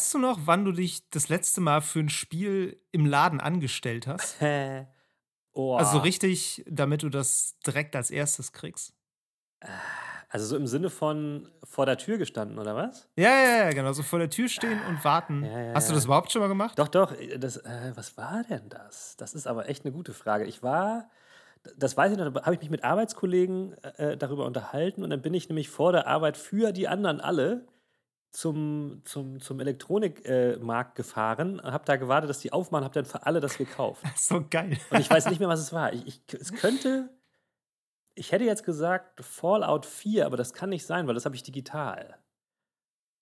weißt du noch, wann du dich das letzte Mal für ein Spiel im Laden angestellt hast? oh. Also so richtig, damit du das direkt als erstes kriegst? Also so im Sinne von vor der Tür gestanden, oder was? Ja, ja, ja, genau. So vor der Tür stehen und warten. Ja, ja, Hast du das überhaupt schon mal gemacht? Doch, doch. Das, äh, was war denn das? Das ist aber echt eine gute Frage. Ich war, das weiß ich noch, da habe ich mich mit Arbeitskollegen äh, darüber unterhalten und dann bin ich nämlich vor der Arbeit für die anderen alle zum, zum, zum Elektronikmarkt gefahren, habe da gewartet, dass die aufmachen, habe dann für alle das gekauft. So geil. Und ich weiß nicht mehr, was es war. Ich, ich, es könnte, ich hätte jetzt gesagt Fallout 4, aber das kann nicht sein, weil das habe ich digital.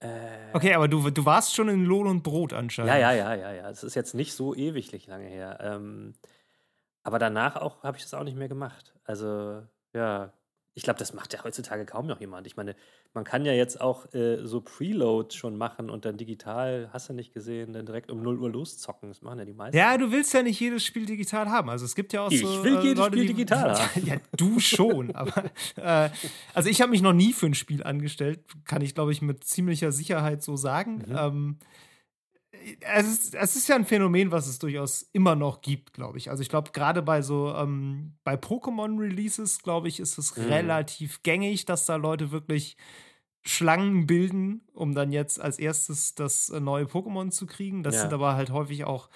Äh, Okay, aber du, du warst schon in Lohn und Brot anscheinend. Ja, ja, ja, ja, ja. Es ist jetzt nicht so ewiglich lange her. Ähm, aber danach auch habe ich das auch nicht mehr gemacht. Also, ja, ich glaube, das macht ja heutzutage kaum noch jemand. Ich meine, man kann ja jetzt auch äh, so Preload schon machen und dann digital, hast du nicht gesehen, dann direkt um 0 Uhr loszocken. Das machen ja die meisten. Ja, du willst ja nicht jedes Spiel digital haben. Also es gibt ja auch Ich so. will äh, jedes Leute, Spiel die, digital haben. Ja, du schon. aber äh, also ich habe mich noch nie für ein Spiel angestellt, kann ich glaube ich mit ziemlicher Sicherheit so sagen. Mhm. Ähm, es ist, es ist ja ein Phänomen, was es durchaus immer noch gibt, glaube ich. Also ich glaube, gerade bei so, ähm, bei Pokémon-Releases, glaube ich, ist es Mhm. relativ gängig, dass da Leute wirklich Schlangen bilden, um dann jetzt als erstes das äh, neue Pokémon zu kriegen. Das Ja. sind aber halt häufig auch,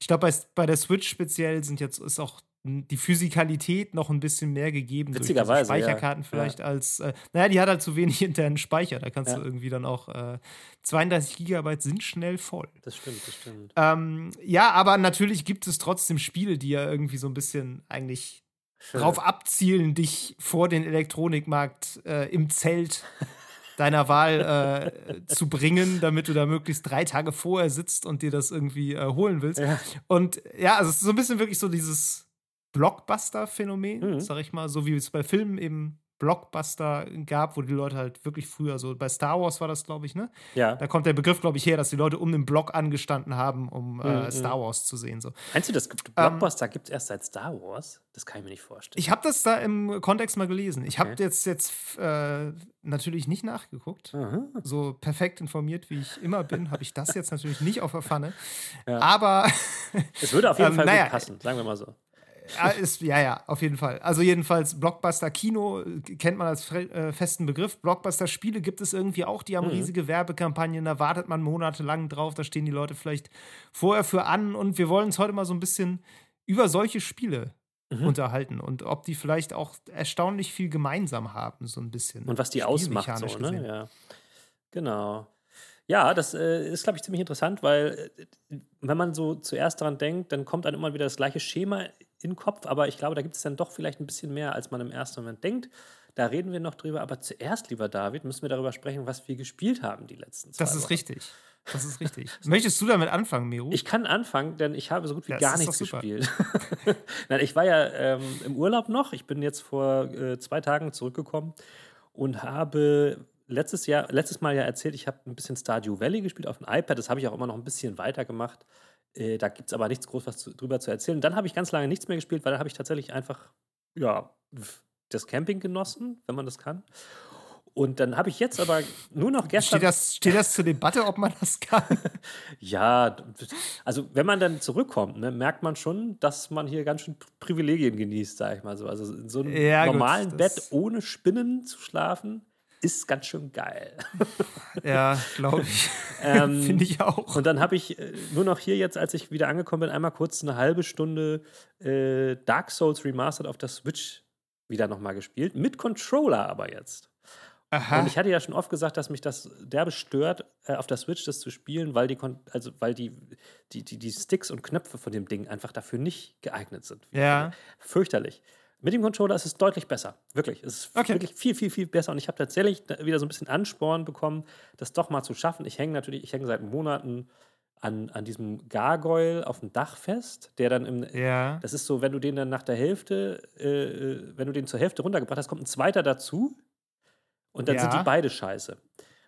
ich glaube, bei, bei der Switch speziell sind jetzt, ist auch die Physikalität noch ein bisschen mehr gegeben. durch Witzigerweise, ja. Speicherkarten vielleicht als, äh, naja, die hat halt zu wenig internen Speicher. Da kannst Ja. du irgendwie dann auch, äh, 32 Gigabyte sind schnell voll. Das stimmt, das stimmt. Ähm, ja, aber natürlich gibt es trotzdem Spiele, die ja irgendwie so ein bisschen eigentlich drauf abzielen, dich vor den Elektronikmarkt äh, im Zelt deiner Wahl äh, zu bringen, damit du da möglichst drei Tage vorher sitzt und dir das irgendwie äh, holen willst. Ja. Und ja, also es ist so ein bisschen wirklich so dieses Blockbuster-Phänomen, Mhm. sag ich mal, so wie es bei Filmen eben Blockbuster gab, wo die Leute halt wirklich früher, so bei Star Wars war das, glaube ich, ne? Ja. Da kommt der Begriff, glaube ich, her, dass die Leute um den Block angestanden haben, um äh, Mhm. Star Wars zu sehen. So. Meinst du, das gibt Blockbuster gibt es erst seit Star Wars? Das kann ich mir nicht vorstellen. Ich habe das da im Kontext mal gelesen. Ich habe Okay. jetzt, jetzt äh, natürlich nicht nachgeguckt. Aha. So perfekt informiert, wie ich immer bin, habe ich das jetzt natürlich nicht auf der Pfanne. Ja. Aber Es würde auf jeden Ähm, Fall naja, gut passen, sagen wir mal so. Ja, ist, ja, ja, auf jeden Fall. Also jedenfalls Blockbuster Kino äh, kennt man als äh, festen Begriff. Blockbuster Spiele gibt es irgendwie auch, die haben Mhm. riesige Werbekampagnen, da wartet man monatelang drauf, da stehen die Leute vielleicht vorher für an und wir wollen uns heute mal so ein bisschen über solche Spiele Mhm. unterhalten und ob die vielleicht auch erstaunlich viel gemeinsam haben, so ein bisschen. Und was die ausmacht, so, ne? gesehen. Ja. Genau. Ja, das äh, ist, glaube ich, ziemlich interessant, weil äh, wenn man so zuerst daran denkt, dann kommt einem immer wieder das gleiche Schema in den Kopf, aber ich glaube, da gibt es dann doch vielleicht ein bisschen mehr, als man im ersten Moment denkt. Da reden wir noch drüber, aber zuerst, lieber David, müssen wir darüber sprechen, was wir gespielt haben die letzten zwei Das ist Wochen. richtig. Das ist richtig. Möchtest du damit anfangen, Meru? Ich kann anfangen, denn ich habe so gut wie Das gar nichts gespielt. Nein, ich war ja ähm, im Urlaub noch. Ich bin jetzt vor äh, zwei Tagen zurückgekommen und habe letztes Jahr, letztes Mal ja erzählt, ich habe ein bisschen Stardew Valley gespielt auf dem iPad. Das habe ich auch immer noch ein bisschen weitergemacht. Äh, da gibt es aber nichts groß was zu, drüber zu erzählen. Dann habe ich ganz lange nichts mehr gespielt, weil da habe ich tatsächlich einfach, ja, das Camping genossen, wenn man das kann. Und dann habe ich jetzt aber nur noch gestern. Steht das, steht das zur Debatte, ob man das kann? Ja, also wenn man dann zurückkommt, ne, merkt man schon, dass man hier ganz schön Privilegien genießt, sag ich mal so. Also in so einem Ja, gut, normalen das- Bett ohne Spinnen zu schlafen, ist ganz schön geil. ja, glaube ich. Ähm, Finde ich auch. Und dann habe ich äh, nur noch hier jetzt, als ich wieder angekommen bin, einmal kurz eine halbe Stunde äh, Dark Souls Remastered auf der Switch wieder nochmal gespielt. Mit Controller aber jetzt. Aha. Und ich hatte ja schon oft gesagt, dass mich das derbe stört, äh, auf der Switch das zu spielen, weil die, also weil die, die, die, die Sticks und Knöpfe von dem Ding einfach dafür nicht geeignet sind. Ja. Fürchterlich. Mit dem Controller ist es deutlich besser. Wirklich. Es ist Okay. wirklich viel, viel, viel besser. Und ich habe tatsächlich wieder so ein bisschen Ansporn bekommen, das doch mal zu schaffen. Ich hänge natürlich, ich hänge seit Monaten an, an diesem Gargoyle auf dem Dach fest, der dann im, Ja. das ist so, wenn du den dann nach der Hälfte, äh, äh, wenn du den zur Hälfte runtergebracht hast, kommt ein zweiter dazu und dann sind Ja. die beide scheiße.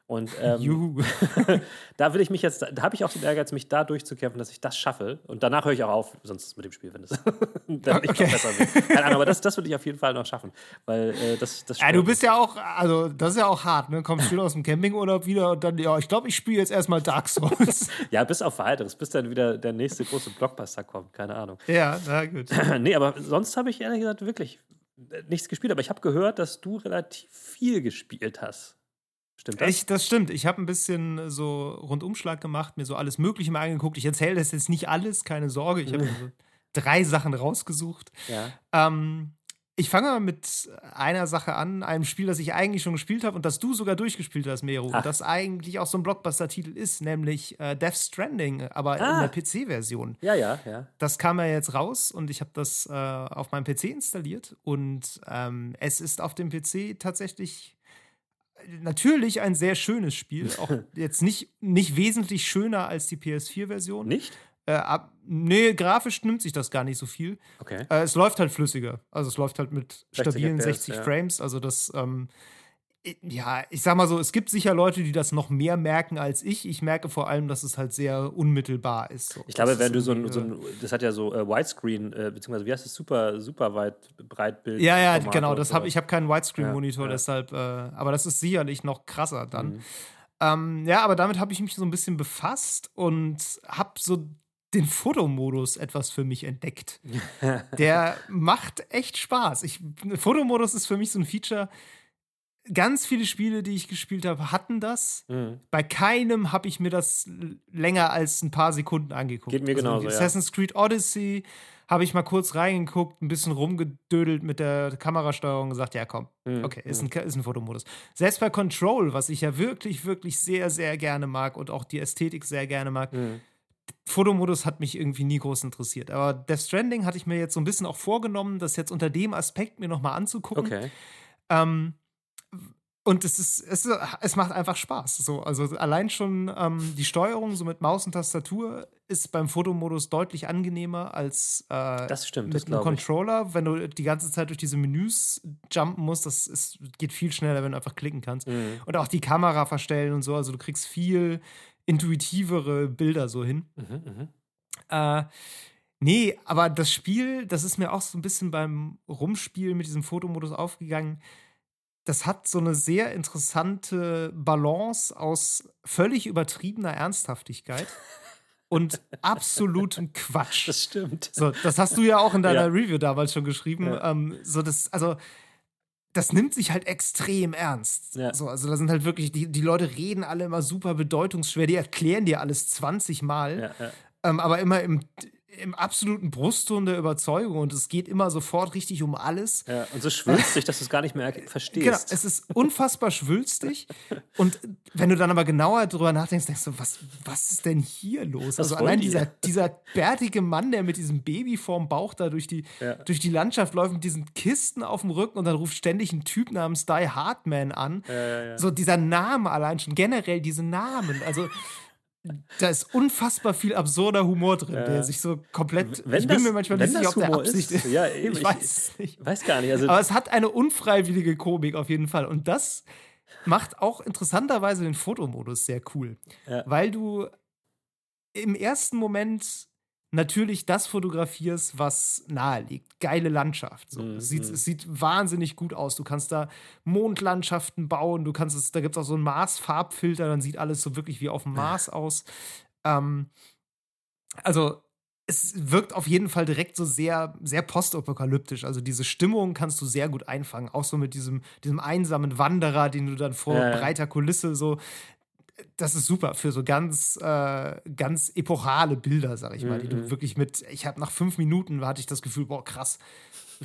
Und ähm, da will ich mich jetzt, da habe ich auch den Ehrgeiz, mich da durchzukämpfen, dass ich das schaffe. Und danach höre ich auch auf, sonst mit dem Spiel, wenn es dann nicht okay. besser wird. Keine Ahnung, aber das, das würde ich auf jeden Fall noch schaffen. Weil äh, das, das Ja, du bist ja auch, also das ist ja auch hart, ne? Kommst schön aus dem Campingurlaub wieder und dann, ja, ich glaube, ich spiele jetzt erstmal Dark Souls. ja, bis auf weiteres, bis dann wieder der nächste große Blockbuster kommt, keine Ahnung. Ja, na gut. nee, aber sonst habe ich ehrlich gesagt wirklich nichts gespielt, aber ich habe gehört, dass du relativ viel gespielt hast. Stimmt das? Ich, das stimmt. Ich habe ein bisschen so Rundumschlag gemacht, mir so alles Mögliche mal angeguckt. Ich erzähle das jetzt nicht alles, keine Sorge. Ich habe so drei Sachen rausgesucht. Ja. Ähm, ich fange mal mit einer Sache an, einem Spiel, das ich eigentlich schon gespielt habe und das du sogar durchgespielt hast, Mero. Und das eigentlich auch so ein Blockbuster-Titel ist, nämlich äh, Death Stranding, aber ah. in der PC-Version. Ja, ja, ja. Das kam ja jetzt raus und ich habe das äh, auf meinem PC installiert und ähm, es ist auf dem PC tatsächlich natürlich ein sehr schönes Spiel. Auch jetzt nicht, nicht wesentlich schöner als die PS4-Version. Nicht? Äh, ab, nee, grafisch nimmt sich das gar nicht so viel. Okay. Äh, es läuft halt flüssiger. Also es läuft halt mit stabilen 60, 60 ja. Frames. Also das ähm, ja, ich sag mal so, es gibt sicher Leute, die das noch mehr merken als ich. Ich merke vor allem, dass es halt sehr unmittelbar ist. So. Ich glaube, wenn du so ein, so ein, das hat ja so äh, Widescreen, äh, beziehungsweise wie heißt das, super, super weit Breitbild. Ja, ja, genau, das habe ich habe keinen Widescreen-Monitor, ja, ja. deshalb, äh, aber das ist sicherlich noch krasser dann. Mhm. Ähm, ja, aber damit habe ich mich so ein bisschen befasst und habe so den Fotomodus etwas für mich entdeckt. Der macht echt Spaß. Ich, Fotomodus ist für mich so ein Feature, ganz viele Spiele, die ich gespielt habe, hatten das. Mhm. Bei keinem habe ich mir das länger als ein paar Sekunden angeguckt. Geht mir also genauso, Assassin's ja. Creed Odyssey habe ich mal kurz reingeguckt, ein bisschen rumgedödelt mit der Kamerasteuerung und gesagt, ja komm, mhm. okay, ist ein, ist ein Fotomodus. Selbst bei Control, was ich ja wirklich, wirklich sehr, sehr gerne mag und auch die Ästhetik sehr gerne mag, mhm. Fotomodus hat mich irgendwie nie groß interessiert. Aber Death Stranding hatte ich mir jetzt so ein bisschen auch vorgenommen, das jetzt unter dem Aspekt mir nochmal anzugucken. Okay. Ähm, und es ist, es, ist, es macht einfach Spaß. So, also allein schon ähm, die Steuerung so mit Maus und Tastatur ist beim Fotomodus deutlich angenehmer als äh, das stimmt, mit einem Controller. Wenn du die ganze Zeit durch diese Menüs jumpen musst, das ist, geht viel schneller, wenn du einfach klicken kannst. Mhm. Und auch die Kamera verstellen und so. Also du kriegst viel intuitivere Bilder so hin. Mhm, mh. äh, nee, aber das Spiel, das ist mir auch so ein bisschen beim Rumspielen mit diesem Fotomodus aufgegangen das hat so eine sehr interessante Balance aus völlig übertriebener Ernsthaftigkeit und absolutem Quatsch. Das stimmt. So, das hast du ja auch in deiner ja. Review damals schon geschrieben. Ja. Ähm, so das, also das nimmt sich halt extrem ernst. Ja. So, also da sind halt wirklich, die, die Leute reden alle immer super bedeutungsschwer, die erklären dir alles 20 Mal. Ähm, aber immer im, im absoluten Brustton der Überzeugung und es geht immer sofort richtig um alles. Ja, und so schwülstig, dass du es gar nicht mehr verstehst. Genau, es ist unfassbar schwülstig und wenn du dann aber genauer drüber nachdenkst, denkst du, was, was ist denn hier los? Was also allein dieser, dieser bärtige Mann, der mit diesem Baby vorm Bauch da durch die, ja. durch die Landschaft läuft mit diesen Kisten auf dem Rücken und dann ruft ständig ein Typ namens Die Hardman an. Ja, so dieser Name allein schon, generell diese Namen, also da ist unfassbar viel absurder Humor drin, ja. der sich so komplett. Wenn ich bin das, mir manchmal nicht sicher, ob der Absicht ist. Ja, eben, ich weiß nicht. Weiß gar nicht. Also Aber es hat eine unfreiwillige Komik auf jeden Fall. Und das macht auch interessanterweise den Fotomodus sehr cool. Ja. Weil du im ersten Moment natürlich das fotografierst, was nahe liegt. Geile Landschaft. So. Mhm. Es, sieht, es sieht wahnsinnig gut aus. Du kannst da Mondlandschaften bauen, du kannst es, da gibt es auch so einen Mars-Farbfilter, dann sieht alles so wirklich wie auf dem Mars aus. Ähm, also es wirkt auf jeden Fall direkt so sehr, sehr postapokalyptisch. Also diese Stimmung kannst du sehr gut einfangen. Auch so mit diesem, diesem einsamen Wanderer, den du dann vor ja. breiter Kulisse so das ist super für so ganz, äh, ganz epochale Bilder, sag ich mal, die du Mhm. wirklich mit, ich habe nach fünf Minuten hatte ich das Gefühl, boah, krass,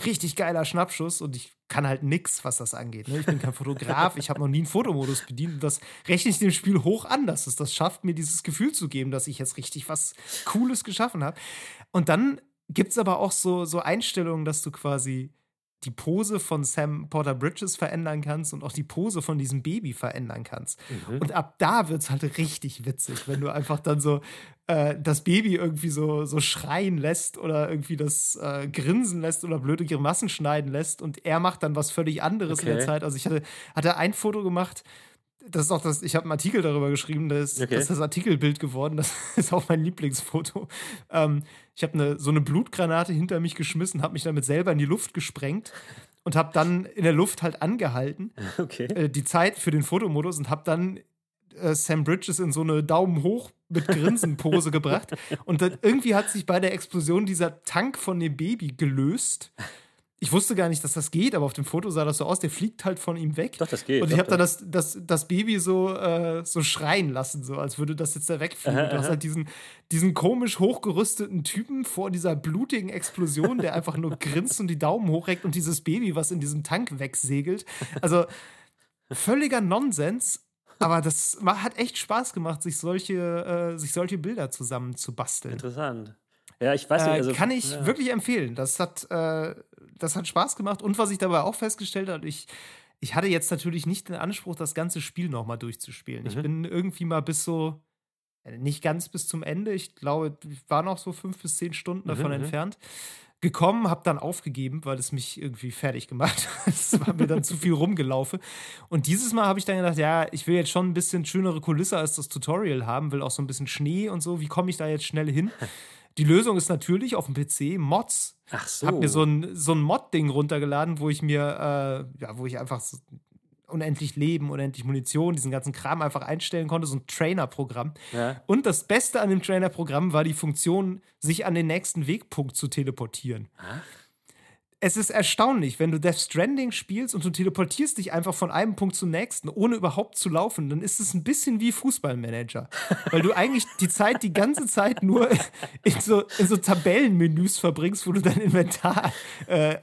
richtig geiler Schnappschuss und ich kann halt nix, was das angeht. Ne? Ich bin kein Fotograf, ich habe noch nie einen Fotomodus bedient und das rechne ich dem Spiel hoch an, dass es das schafft, mir dieses Gefühl zu geben, dass ich jetzt richtig was Cooles geschaffen habe. Und dann gibt es aber auch so, so Einstellungen, dass du quasi die Pose von Sam Porter Bridges verändern kannst und auch die Pose von diesem Baby verändern kannst. Mhm. Und ab da wird es halt richtig witzig, wenn du einfach dann so äh, das Baby irgendwie so, so schreien lässt oder irgendwie das äh, grinsen lässt oder blöde Grimassen schneiden lässt und er macht dann was völlig anderes in der Okay. Zeit. Also ich hatte, hatte ein Foto gemacht, das ist auch das, ich habe einen Artikel darüber geschrieben, das, okay. das ist das Artikelbild geworden, das ist auch mein Lieblingsfoto. Ähm, ich habe eine, so eine Blutgranate hinter mich geschmissen, habe mich damit selber in die Luft gesprengt und habe dann in der Luft halt angehalten, okay. äh, die Zeit für den Fotomodus und habe dann äh, Sam Bridges in so eine Daumen hoch mit Grinsen-Pose gebracht. Und dann, irgendwie hat sich bei der Explosion dieser Tank von dem Baby gelöst ich wusste gar nicht, dass das geht, aber auf dem Foto sah das so aus, der fliegt halt von ihm weg. Doch, das geht. Und ich habe dann das, das, das Baby so, äh, so schreien lassen, so als würde das jetzt da wegfliegen. Aha, du hast halt diesen, diesen komisch hochgerüsteten Typen vor dieser blutigen Explosion, der einfach nur grinst und die Daumen hochreckt und dieses Baby, was in diesem Tank wegsegelt. Also völliger Nonsens. Aber das hat echt Spaß gemacht, sich solche, äh, sich solche Bilder zusammen zu basteln. Interessant. Ja, ich weiß nicht. Äh, also, kann ich ja. wirklich empfehlen. Das hat, äh, das hat Spaß gemacht. Und was ich dabei auch festgestellt habe, ich, ich hatte jetzt natürlich nicht den Anspruch, das ganze Spiel nochmal durchzuspielen. Mhm. Ich bin irgendwie mal bis so, äh, nicht ganz bis zum Ende, ich glaube, ich war noch so fünf bis zehn Stunden davon mhm, mhm. entfernt. Gekommen, habe dann aufgegeben, weil es mich irgendwie fertig gemacht hat. Es war mir dann zu viel rumgelaufen. Und dieses Mal habe ich dann gedacht, ja, ich will jetzt schon ein bisschen schönere Kulisse als das Tutorial haben, will auch so ein bisschen Schnee und so. Wie komme ich da jetzt schnell hin? Die Lösung ist natürlich auf dem PC Mods. Ach so. Ich habe mir so ein, so ein Mod-Ding runtergeladen, wo ich mir, äh, ja, wo ich einfach so unendlich Leben, unendlich Munition, diesen ganzen Kram einfach einstellen konnte, so ein Trainer-Programm. Ja. Und das Beste an dem Trainer-Programm war die Funktion, sich an den nächsten Wegpunkt zu teleportieren. Ah es ist erstaunlich, wenn du Death Stranding spielst und du teleportierst dich einfach von einem Punkt zum nächsten, ohne überhaupt zu laufen, dann ist es ein bisschen wie Fußballmanager. Weil du eigentlich die Zeit die ganze Zeit nur in so, in so Tabellenmenüs verbringst, wo du dein Inventar äh,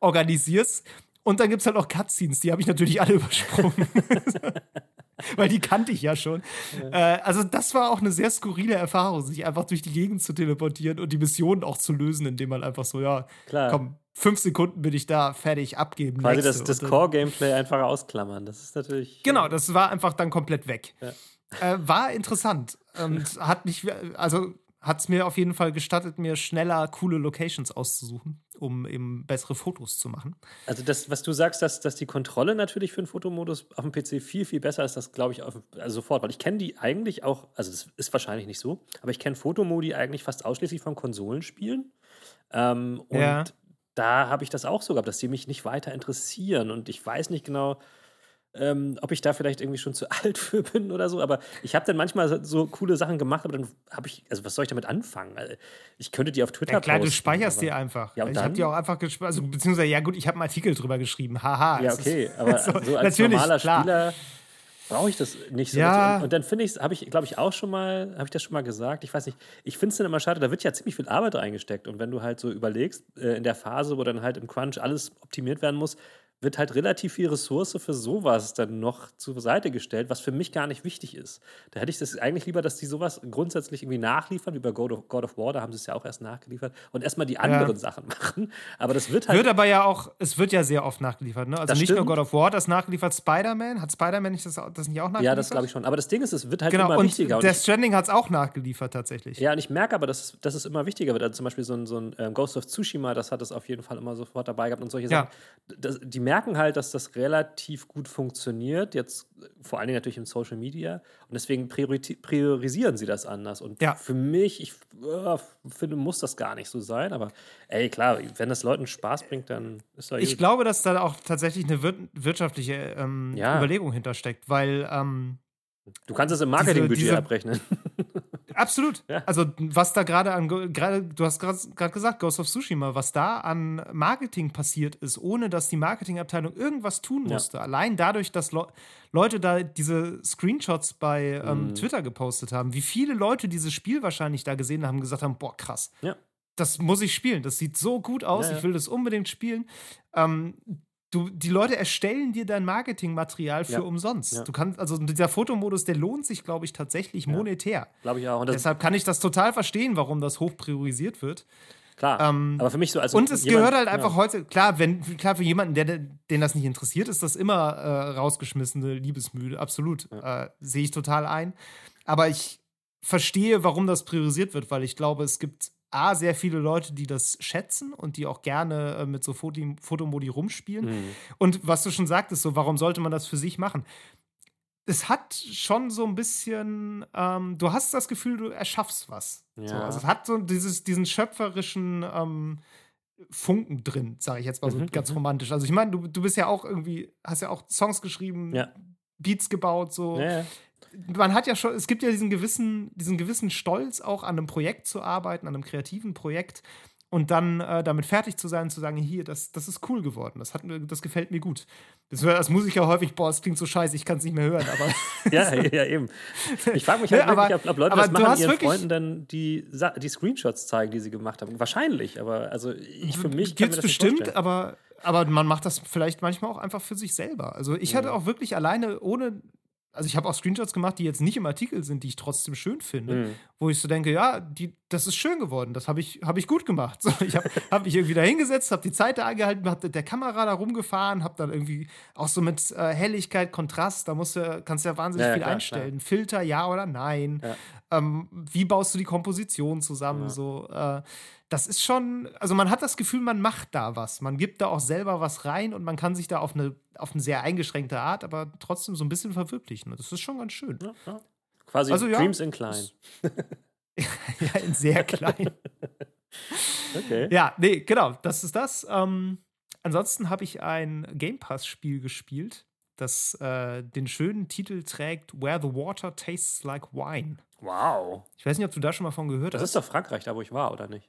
organisierst. Und dann gibt es halt auch Cutscenes, die habe ich natürlich alle übersprungen. Weil die kannte ich ja schon. Ja. Äh, also, das war auch eine sehr skurrile Erfahrung, sich einfach durch die Gegend zu teleportieren und die Mission auch zu lösen, indem man einfach so, ja, Klar. komm, fünf Sekunden bin ich da, fertig, abgeben. Quasi das, das Core-Gameplay einfach ausklammern. Das ist natürlich. Genau, das war einfach dann komplett weg. Ja. Äh, war interessant und hat mich, also hat es mir auf jeden Fall gestattet, mir schneller coole Locations auszusuchen, um eben bessere Fotos zu machen. Also das, was du sagst, dass, dass die Kontrolle natürlich für den Fotomodus auf dem PC viel, viel besser ist, das glaube ich auf, also sofort, weil ich kenne die eigentlich auch, also das ist wahrscheinlich nicht so, aber ich kenne Fotomodi eigentlich fast ausschließlich von Konsolenspielen. Ähm, und ja da habe ich das auch so gehabt, dass die mich nicht weiter interessieren. Und ich weiß nicht genau, ähm, ob ich da vielleicht irgendwie schon zu alt für bin oder so. Aber ich habe dann manchmal so coole Sachen gemacht, aber dann habe ich, also was soll ich damit anfangen? Also ich könnte die auf Twitter ja, klar, posten, du speicherst die einfach. Ja, ich habe die auch einfach gespeichert, also beziehungsweise, ja gut, ich habe einen Artikel drüber geschrieben. Haha. Ja, okay, aber so, so als normaler klar. Spieler brauche ich das nicht so. Ja. Und, und, dann finde ich es, habe ich, glaube ich, auch schon mal, habe ich das schon mal gesagt, ich weiß nicht, ich finde es dann immer schade, da wird ja ziemlich viel Arbeit reingesteckt. Und wenn du halt so überlegst, äh, in der Phase, wo dann halt im Crunch alles optimiert werden muss, wird halt relativ viel Ressource für sowas dann noch zur Seite gestellt, was für mich gar nicht wichtig ist. Da hätte ich das eigentlich lieber, dass die sowas grundsätzlich irgendwie nachliefern, wie bei God of, God of War, da haben sie es ja auch erst nachgeliefert und erstmal die anderen ja. Sachen machen. Aber das wird halt. Wird aber ja auch, es wird ja sehr oft nachgeliefert, ne? Also nicht stimmt. nur God of War, das nachgeliefert, Spider-Man. Hat Spider-Man nicht das, das nicht auch nachgeliefert? Ja, das glaube ich schon. Aber das Ding ist, es wird halt genau, immer und wichtiger. Und der Stranding hat es auch nachgeliefert tatsächlich. Ja, und ich merke aber, dass, dass es immer wichtiger wird. Also zum Beispiel so ein, so ein ähm, Ghost of Tsushima, das hat es auf jeden Fall immer sofort dabei gehabt und solche ja. Sachen. Das, die merken halt, dass das relativ gut funktioniert, jetzt vor allen Dingen natürlich im Social Media. Und deswegen priorisieren sie das anders. Und ja. für mich, ich äh, finde, muss das gar nicht so sein. Aber ey, klar, wenn das Leuten Spaß bringt, dann ist doch Ich gut. glaube, dass da auch tatsächlich eine wir wirtschaftliche ähm, ja. Überlegung hintersteckt, weil ähm, Du kannst es im Marketingbudget abrechnen. Absolut. Ja. Also, was da gerade an, gerade, du hast gerade gesagt, Ghost of Tsushima, was da an Marketing passiert ist, ohne dass die Marketingabteilung irgendwas tun musste. Ja. Allein dadurch, dass Le Leute da diese Screenshots bei ähm, mhm. Twitter gepostet haben, wie viele Leute dieses Spiel wahrscheinlich da gesehen haben, gesagt haben: Boah, krass. Ja. Das muss ich spielen. Das sieht so gut aus. Ich will das unbedingt spielen. Ähm, Du, die Leute erstellen dir dein Marketingmaterial für ja. umsonst. Ja. Du kannst, also dieser Fotomodus, der lohnt sich, glaube ich, tatsächlich ja. monetär. Glaube ich auch. Deshalb kann ich das total verstehen, warum das hoch priorisiert wird. Klar. Ähm, aber für mich so als Und es jemand, gehört halt einfach heute, klar, wenn, klar, für jemanden, der, den das nicht interessiert, ist das immer äh, rausgeschmissene Liebesmüde. Absolut. Äh, Sehe ich total ein. Aber ich verstehe, warum das priorisiert wird, weil ich glaube, es gibt A, sehr viele Leute, die das schätzen und die auch gerne äh, mit so Foto Fotomodi rumspielen. Mhm. Und was du schon sagtest, so, warum sollte man das für sich machen? es hat schon so ein bisschen, ähm, du hast das Gefühl, du erschaffst was. Ja. So, also es hat so dieses, diesen schöpferischen ähm, Funken drin, sage ich jetzt mal so mhm, ganz mhm. romantisch. Also ich meine, du, du bist ja auch irgendwie, hast ja auch Songs geschrieben, ja. Beats gebaut, so. Ja, Man hat ja schon, es gibt ja diesen gewissen, diesen gewissen Stolz, auch an einem Projekt zu arbeiten, an einem kreativen Projekt und dann äh, damit fertig zu sein, zu sagen, hier, das, das ist cool geworden, das, hat, das gefällt mir gut. Das hört als Musiker häufig, boah, es klingt so scheiße, ich kann es nicht mehr hören, aber. ja, ja, eben. Ich frage mich halt ja, wirklich, ob, ob Leute das machen, ihren Freunden dann die, die Screenshots zeigen, die sie gemacht haben. Wahrscheinlich, aber also ich für mich kann mir das bestimmt, vorstellen. aber aber man macht das vielleicht manchmal auch einfach für sich selber. Also ich hatte auch wirklich alleine, ohne also ich habe auch Screenshots gemacht, die jetzt nicht im Artikel sind, die ich trotzdem schön finde, mhm. wo ich so denke, ja, die, das ist schön geworden, das habe ich, hab ich gut gemacht. So, ich habe hab mich irgendwie da hingesetzt, habe die Zeit da angehalten, habe der Kamera da rumgefahren, habe dann irgendwie auch so mit äh, Helligkeit, Kontrast, da musst du, kannst du ja wahnsinnig ja, viel klar, einstellen. Klar. Filter, ja oder nein. Ja. Ähm, wie baust du die Komposition zusammen? Ja. So, äh, das ist schon, also man hat das Gefühl, man macht da was. Man gibt da auch selber was rein und man kann sich da auf eine, auf eine sehr eingeschränkte Art, aber trotzdem so ein bisschen verwirklichen. Das ist schon ganz schön. Ja, ja. Quasi also, Dreams in klein. ja, in sehr klein. okay. Ja, nee, genau, das ist das. Ähm, ansonsten habe ich ein Game Pass-Spiel gespielt, das äh, den schönen Titel trägt Where the Water Tastes Like Wine. Wow. Ich weiß nicht, ob du da schon mal von gehört das hast. Das ist doch Frankreich, da wo ich war, oder nicht?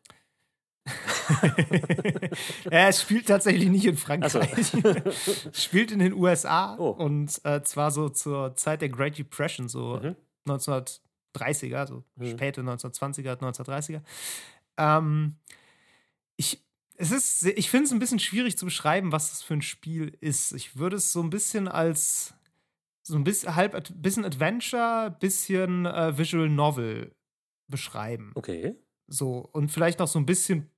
Ja, es spielt tatsächlich nicht in Frankreich. So. es spielt in den USA oh. und äh, zwar so zur Zeit der Great Depression, so mhm. 1930er, so mhm. späte 1920er, 1930er. Ähm, ich es ist, ich finde es ein bisschen schwierig zu beschreiben, was das für ein Spiel ist. Ich würde es so ein bisschen als so ein bisschen halb bisschen Adventure, bisschen äh, Visual Novel beschreiben. Okay. So, und vielleicht noch so ein bisschen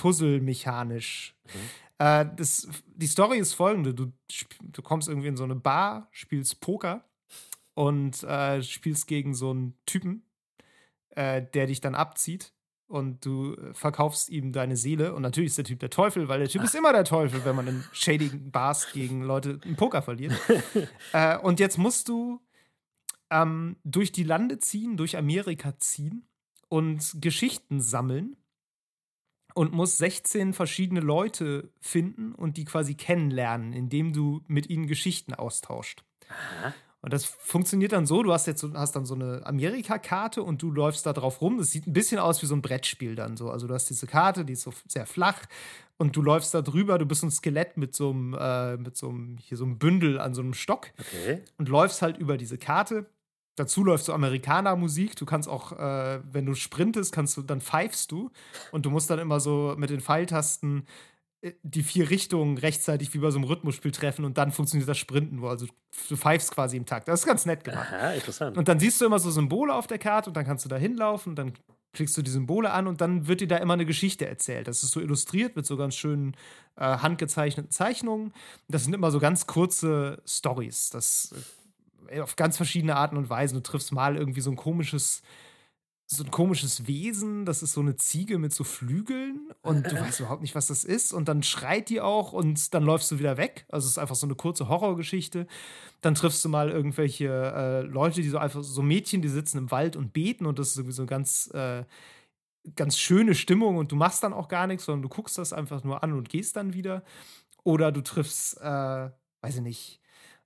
Puzzle-mechanisch. Mhm. Äh, das, die Story ist folgende: du, du kommst irgendwie in so eine Bar, spielst Poker und äh, spielst gegen so einen Typen, äh, der dich dann abzieht und du verkaufst ihm deine Seele. Und natürlich ist der Typ der Teufel, weil der Typ Ach. ist immer der Teufel, wenn man in shadigen Bars gegen Leute im Poker verliert. äh, und jetzt musst du ähm, durch die Lande ziehen, durch Amerika ziehen und Geschichten sammeln und musst 16 verschiedene Leute finden und die quasi kennenlernen, indem du mit ihnen Geschichten austauscht. Aha. Und das funktioniert dann so, du hast jetzt hast dann so eine Amerika-Karte und du läufst da drauf rum. Das sieht ein bisschen aus wie so ein Brettspiel dann so. Also du hast diese Karte, die ist so sehr flach und du läufst da drüber, du bist ein Skelett mit so einem, äh, mit so einem, hier so einem Bündel an so einem Stock okay. und läufst halt über diese Karte Dazu läuft so Amerikaner-Musik. Du kannst auch, äh, wenn du sprintest, kannst du, dann pfeifst du. Und du musst dann immer so mit den Pfeiltasten äh, die vier Richtungen rechtzeitig wie bei so einem Rhythmusspiel treffen und dann funktioniert das Sprinten, wo also du pfeifst quasi im Takt. Das ist ganz nett gemacht. Aha, interessant. Und dann siehst du immer so Symbole auf der Karte und dann kannst du da hinlaufen und dann klickst du die Symbole an und dann wird dir da immer eine Geschichte erzählt. Das ist so illustriert mit so ganz schönen äh, handgezeichneten Zeichnungen. Das sind immer so ganz kurze Stories. Das äh, auf ganz verschiedene Arten und Weisen. Du triffst mal irgendwie so ein komisches, so ein komisches Wesen, das ist so eine Ziege mit so Flügeln und du weißt überhaupt nicht, was das ist. Und dann schreit die auch und dann läufst du wieder weg. Also es ist einfach so eine kurze Horrorgeschichte. Dann triffst du mal irgendwelche äh, Leute, die so einfach, so Mädchen, die sitzen im Wald und beten und das ist irgendwie so ganz, äh, ganz schöne Stimmung und du machst dann auch gar nichts, sondern du guckst das einfach nur an und gehst dann wieder. Oder du triffst, äh, weiß ich nicht,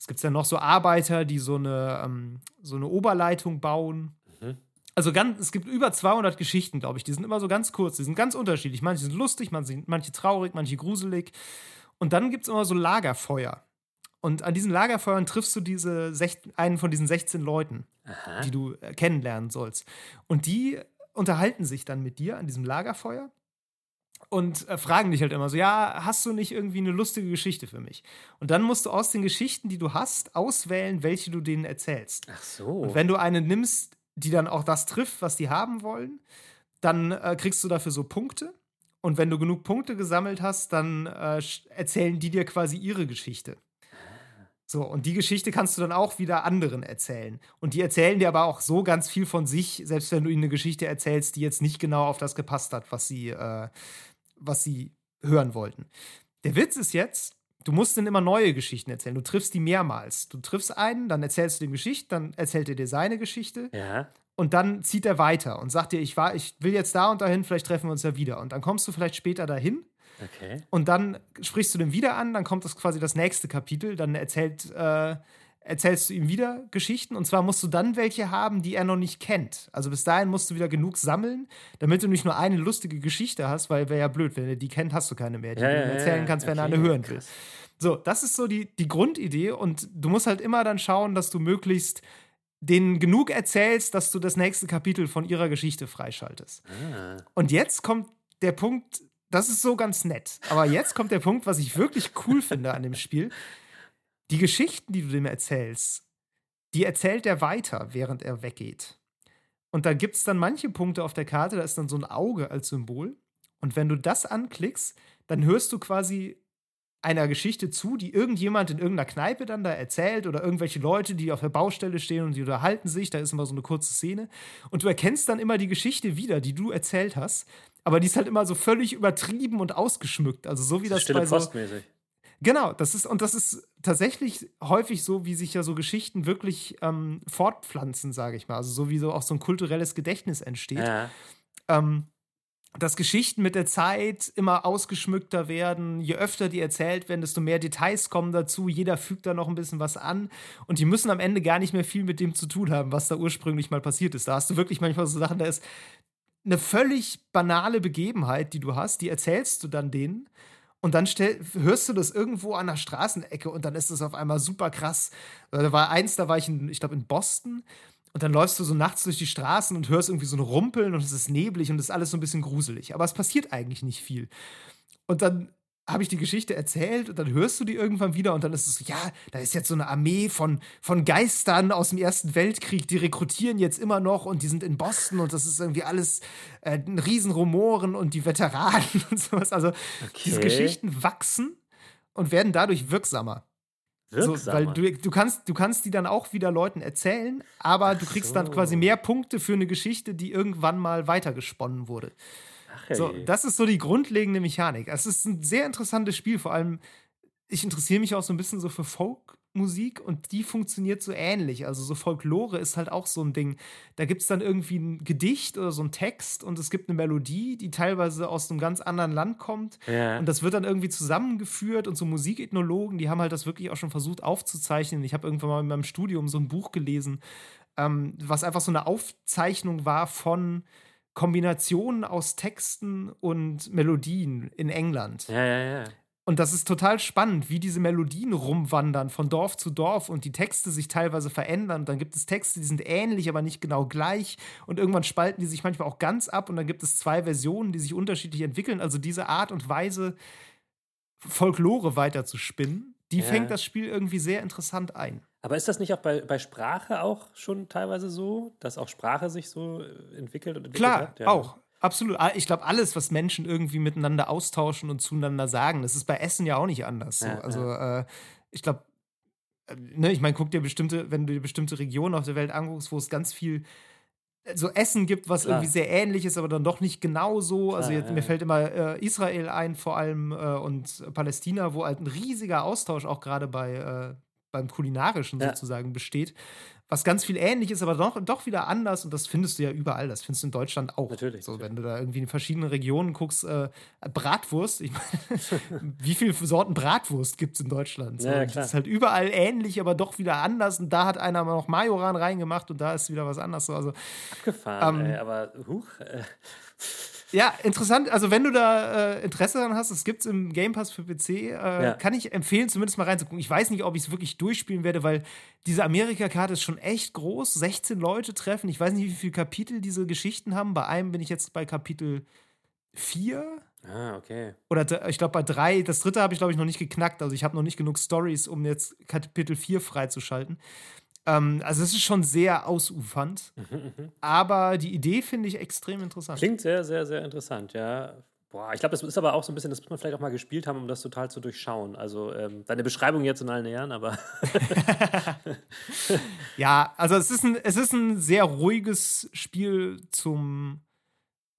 es gibt ja noch so Arbeiter, die so eine, ähm, so eine Oberleitung bauen. Mhm. Also ganz, es gibt über 200 Geschichten, glaube ich. Die sind immer so ganz kurz, die sind ganz unterschiedlich. Manche sind lustig, manche, manche traurig, manche gruselig. Und dann gibt es immer so Lagerfeuer. Und an diesen Lagerfeuern triffst du diese 16, einen von diesen 16 Leuten, Aha. die du äh, kennenlernen sollst. Und die unterhalten sich dann mit dir an diesem Lagerfeuer und äh, fragen dich halt immer so, ja, hast du nicht irgendwie eine lustige Geschichte für mich? Und dann musst du aus den Geschichten, die du hast, auswählen, welche du denen erzählst. Ach so. Und wenn du eine nimmst, die dann auch das trifft, was die haben wollen, dann äh, kriegst du dafür so Punkte. Und wenn du genug Punkte gesammelt hast, dann äh, erzählen die dir quasi ihre Geschichte. So, und die Geschichte kannst du dann auch wieder anderen erzählen. Und die erzählen dir aber auch so ganz viel von sich, selbst wenn du ihnen eine Geschichte erzählst, die jetzt nicht genau auf das gepasst hat, was sie, äh, was sie hören wollten. Der Witz ist jetzt, du musst dann immer neue Geschichten erzählen. Du triffst die mehrmals. Du triffst einen, dann erzählst du ihm Geschichte, dann erzählt er dir seine Geschichte. Ja. Und dann zieht er weiter und sagt dir, ich war, ich will jetzt da und dahin, vielleicht treffen wir uns ja wieder. Und dann kommst du vielleicht später dahin. Okay. Und dann sprichst du den wieder an, dann kommt das quasi das nächste Kapitel, dann erzählt, äh, erzählst du ihm wieder Geschichten und zwar musst du dann welche haben, die er noch nicht kennt. Also bis dahin musst du wieder genug sammeln, damit du nicht nur eine lustige Geschichte hast, weil wäre ja blöd, wenn er die kennt, hast du keine mehr, die Ja, du ihm erzählen kannst, wenn er Okay, eine hören will. So, das ist so die, die Grundidee und du musst halt immer dann schauen, dass du möglichst denen genug erzählst, dass du das nächste Kapitel von ihrer Geschichte freischaltest. Ah. Und jetzt kommt der Punkt, das ist so ganz nett, aber jetzt kommt der Punkt, was ich wirklich cool finde an dem Spiel. Die Geschichten, die du dem erzählst, die erzählt er weiter, während er weggeht. Und da gibt es dann manche Punkte auf der Karte, da ist dann so ein Auge als Symbol. Und wenn du das anklickst, dann hörst du quasi einer Geschichte zu, die irgendjemand in irgendeiner Kneipe dann da erzählt oder irgendwelche Leute, die auf der Baustelle stehen und die unterhalten sich. Da ist immer so eine kurze Szene. Und du erkennst dann immer die Geschichte wieder, die du erzählt hast. Aber die ist halt immer so völlig übertrieben und ausgeschmückt. Also so wie das, Stille bei so, Post mäßig. Genau, das ist, und das ist tatsächlich häufig so, wie sich ja so Geschichten wirklich ähm, fortpflanzen, sage ich mal. Also so wie so auch so ein kulturelles Gedächtnis entsteht. Ja. Ähm, dass Geschichten mit der Zeit immer ausgeschmückter werden. Je öfter die erzählt werden, desto mehr Details kommen dazu. Jeder fügt da noch ein bisschen was an. Und die müssen am Ende gar nicht mehr viel mit dem zu tun haben, was da ursprünglich mal passiert ist. Da hast du wirklich manchmal so Sachen, da ist eine völlig banale Begebenheit, die du hast, die erzählst du dann denen. Und dann stell, hörst du das irgendwo an der Straßenecke und dann ist das auf einmal super krass. Da war eins, da war ich, in, ich glaube, in Boston. Und dann läufst du so nachts durch die Straßen und hörst irgendwie so ein Rumpeln und es ist neblig und es ist alles so ein bisschen gruselig. Aber es passiert eigentlich nicht viel. Und dann habe ich die Geschichte erzählt und dann hörst du die irgendwann wieder und dann ist es so, ja, da ist jetzt so eine Armee von, von Geistern aus dem Ersten Weltkrieg, die rekrutieren jetzt immer noch und die sind in Boston und das ist irgendwie alles äh, ein Riesenrumoren und die Veteranen und sowas. Also diese Okay. Geschichten wachsen und werden dadurch wirksamer. Wirksamer. So, weil du, du, kannst, du kannst die dann auch wieder Leuten erzählen, aber du kriegst dann so. quasi mehr Punkte für eine Geschichte, die irgendwann mal weitergesponnen wurde. Ach, So, das ist so die grundlegende Mechanik. Es ist ein sehr interessantes Spiel, vor allem, ich interessiere mich auch so ein bisschen so für Folkmusik und die funktioniert so ähnlich. Also so Folklore ist halt auch so ein Ding. Da gibt es dann irgendwie ein Gedicht oder so ein Text und es gibt eine Melodie, die teilweise aus einem ganz anderen Land kommt. ja. Und das wird dann irgendwie zusammengeführt und so Musikethnologen, die haben halt das wirklich auch schon versucht aufzuzeichnen. Ich habe irgendwann mal in meinem Studium so ein Buch gelesen, ähm, was einfach so eine Aufzeichnung war von Kombinationen aus Texten und Melodien in England. ja, ja, ja. Und das ist total spannend, wie diese Melodien rumwandern von Dorf zu Dorf und die Texte sich teilweise verändern. Und dann gibt es Texte, die sind ähnlich, aber nicht genau gleich. Und irgendwann spalten die sich manchmal auch ganz ab. Und dann gibt es zwei Versionen, die sich unterschiedlich entwickeln. Also diese Art und Weise, Folklore weiter zu spinnen, die Ja. fängt das Spiel irgendwie sehr interessant ein. Aber ist das nicht auch bei, bei Sprache auch schon teilweise so, dass auch Sprache sich so äh, entwickelt und entwickelt Klar, hat? Ja. auch. Absolut. Ah, Ich glaube, alles, was Menschen irgendwie miteinander austauschen und zueinander sagen, das ist bei Essen ja auch nicht anders. So. Ja, also, äh, ich glaube, äh, ne, ich meine, guck dir bestimmte, wenn du dir bestimmte Regionen auf der Welt anguckst, wo es ganz viel so Essen gibt, was Klar. irgendwie sehr ähnlich ist, aber dann doch nicht genau so. also jetzt, ja, mir ja. fällt immer äh, Israel ein, vor allem äh, und Palästina, wo halt ein riesiger Austausch auch gerade bei äh, beim kulinarischen Ja. sozusagen besteht, was ganz viel ähnlich ist, aber doch, doch wieder anders und das findest du ja überall. Das findest du in Deutschland auch. Natürlich, So, natürlich. wenn du da irgendwie in verschiedenen Regionen guckst, äh, Bratwurst, ich meine, wie viele Sorten Bratwurst gibt es in Deutschland? So, Ja. Das ist halt überall ähnlich, aber doch wieder anders und da hat einer mal noch Majoran reingemacht und da ist wieder was anderes. So, Also Abgefahren, Ähm, ey, aber huch. Äh, Ja, interessant. Also, wenn du da äh, Interesse daran hast, es gibt es im Game Pass für PC, äh, Ja. kann ich empfehlen, zumindest mal reinzugucken. Ich weiß nicht, ob ich es wirklich durchspielen werde, weil diese Amerika-Karte ist schon echt groß. 16 Leute treffen. Ich weiß nicht, wie viele Kapitel diese Geschichten haben. Bei einem bin ich jetzt bei Kapitel 4 ah, okay. oder ich glaube bei 3. Das dritte habe ich, glaube ich, noch nicht geknackt. Also, ich habe noch nicht genug Stories, um jetzt Kapitel 4 freizuschalten. Ähm, also, es ist schon sehr ausufernd. Aber die Idee finde ich extrem interessant. Klingt sehr, sehr, sehr interessant, ja. Boah, ich glaube, das ist aber auch so ein bisschen, das muss man vielleicht auch mal gespielt haben, um das total zu durchschauen. Also, ähm, deine Beschreibung jetzt in allen Ehren, aber Ja, also es ist ein, es ist ein sehr ruhiges Spiel zum,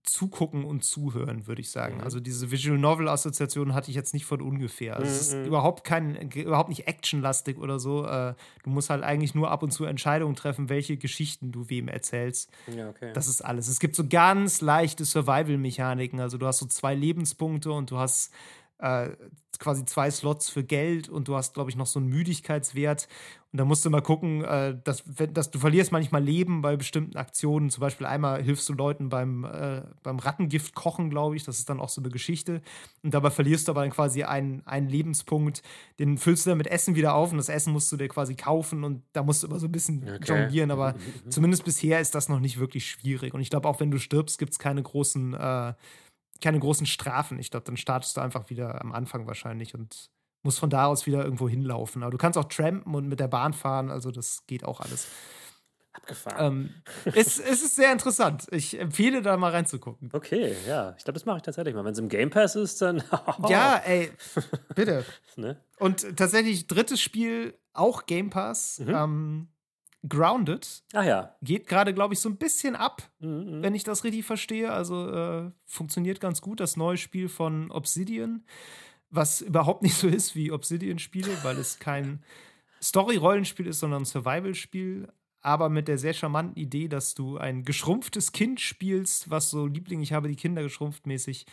zugucken und zuhören, würde ich sagen. Mhm. Also diese Visual Novel Assoziation hatte ich jetzt nicht von ungefähr. Also es ist Mhm. überhaupt kein, überhaupt nicht actionlastig oder so. Äh, du musst halt eigentlich nur ab und zu Entscheidungen treffen, welche Geschichten du wem erzählst. Ja, okay. Das ist alles. Es gibt so ganz leichte Survival-Mechaniken. Also du hast so zwei Lebenspunkte und du hast äh, quasi zwei Slots für Geld und du hast, glaube ich, noch so einen Müdigkeitswert. Und da musst du mal gucken, äh, dass, dass du verlierst manchmal Leben bei bestimmten Aktionen. Zum Beispiel einmal hilfst du Leuten beim, äh, beim Rattengift kochen, glaube ich. Das ist dann auch so eine Geschichte. Und dabei verlierst du aber dann quasi einen, einen Lebenspunkt. Den füllst du dann mit Essen wieder auf und das Essen musst du dir quasi kaufen und da musst du immer so ein bisschen Okay. jonglieren. Aber zumindest bisher ist das noch nicht wirklich schwierig. Und ich glaube, auch wenn du stirbst, gibt es keine großen, äh, keine großen Strafen. Ich glaube, dann startest du einfach wieder am Anfang wahrscheinlich und musst von da aus wieder irgendwo hinlaufen. Aber du kannst auch trampen und mit der Bahn fahren, also das geht auch alles. Abgefahren. Ähm, es, es ist sehr interessant. Ich empfehle da mal reinzugucken. okay, ja. Ich glaube, das mache ich tatsächlich mal. Wenn es im Game Pass ist, dann. Ja, ey, bitte. Ne? Und tatsächlich drittes Spiel, auch Game Pass, Mhm. ähm, Grounded. Ach ja. Geht gerade, glaube ich, so ein bisschen ab, Mhm, mhm. wenn ich das richtig verstehe. Also äh, funktioniert ganz gut. Das neue Spiel von Obsidian, was überhaupt nicht so ist wie Obsidian-Spiele, weil es kein Story-Rollenspiel ist, sondern ein Survival-Spiel. Aber mit der sehr charmanten Idee, dass du ein geschrumpftes Kind spielst, was so Liebling, ich habe die Kinder geschrumpft mäßig,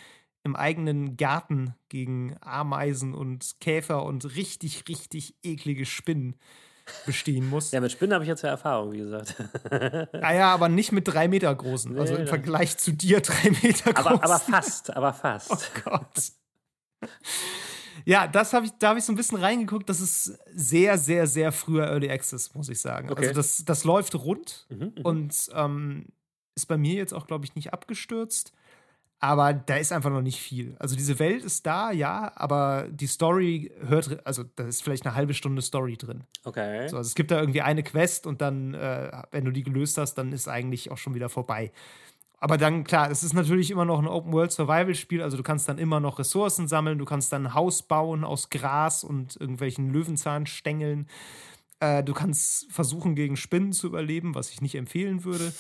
im eigenen Garten gegen Ameisen und Käfer und richtig, richtig eklige Spinnen bestehen muss. Ja, mit Spinnen habe ich jetzt ja Erfahrung, wie gesagt. Ah ja, aber nicht mit drei Meter großen. Also Nee, im Vergleich zu dir drei Meter groß. aber, aber fast, aber fast. Oh Gott. Ja, das habe ich, da habe ich so ein bisschen reingeguckt. Das ist sehr, sehr, sehr früher Early Access, muss ich sagen. Okay. Also das, das läuft rund Mhm, mhm. und ähm, ist bei mir jetzt auch, glaube ich, nicht abgestürzt. Aber da ist einfach noch nicht viel. Also diese Welt ist da, ja, aber die Story hört, also da ist vielleicht eine halbe Stunde Story drin. Okay. So, also es gibt da irgendwie eine Quest und dann, äh, wenn du die gelöst hast, dann ist eigentlich auch schon wieder vorbei. Aber dann, klar, es ist natürlich immer noch ein Open-World-Survival-Spiel, also du kannst dann immer noch Ressourcen sammeln, du kannst dann ein Haus bauen aus Gras und irgendwelchen Löwenzahnstängeln. Äh, du kannst versuchen, gegen Spinnen zu überleben, was ich nicht empfehlen würde.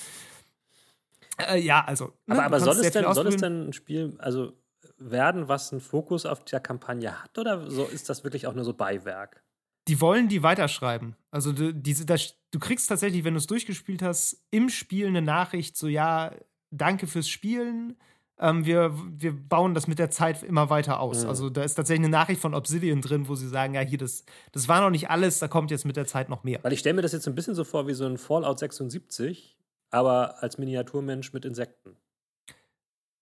Äh, ja, also. ne, Aber, aber soll, es denn, soll es denn ein Spiel, also werden, was einen Fokus auf der Kampagne hat, oder so ist das wirklich auch nur so Beiwerk? die wollen die weiterschreiben. Also du, diese, das, du kriegst tatsächlich, wenn du es durchgespielt hast, im Spiel eine Nachricht, so ja, danke fürs Spielen. Ähm, wir, wir bauen das mit der Zeit immer weiter aus. Mhm. Also da ist tatsächlich eine Nachricht von Obsidian drin, wo sie sagen, ja, hier, das, das war noch nicht alles, da kommt jetzt mit der Zeit noch mehr. Weil ich stelle mir das jetzt ein bisschen so vor wie so ein Fallout 76, aber als Miniaturmensch mit Insekten.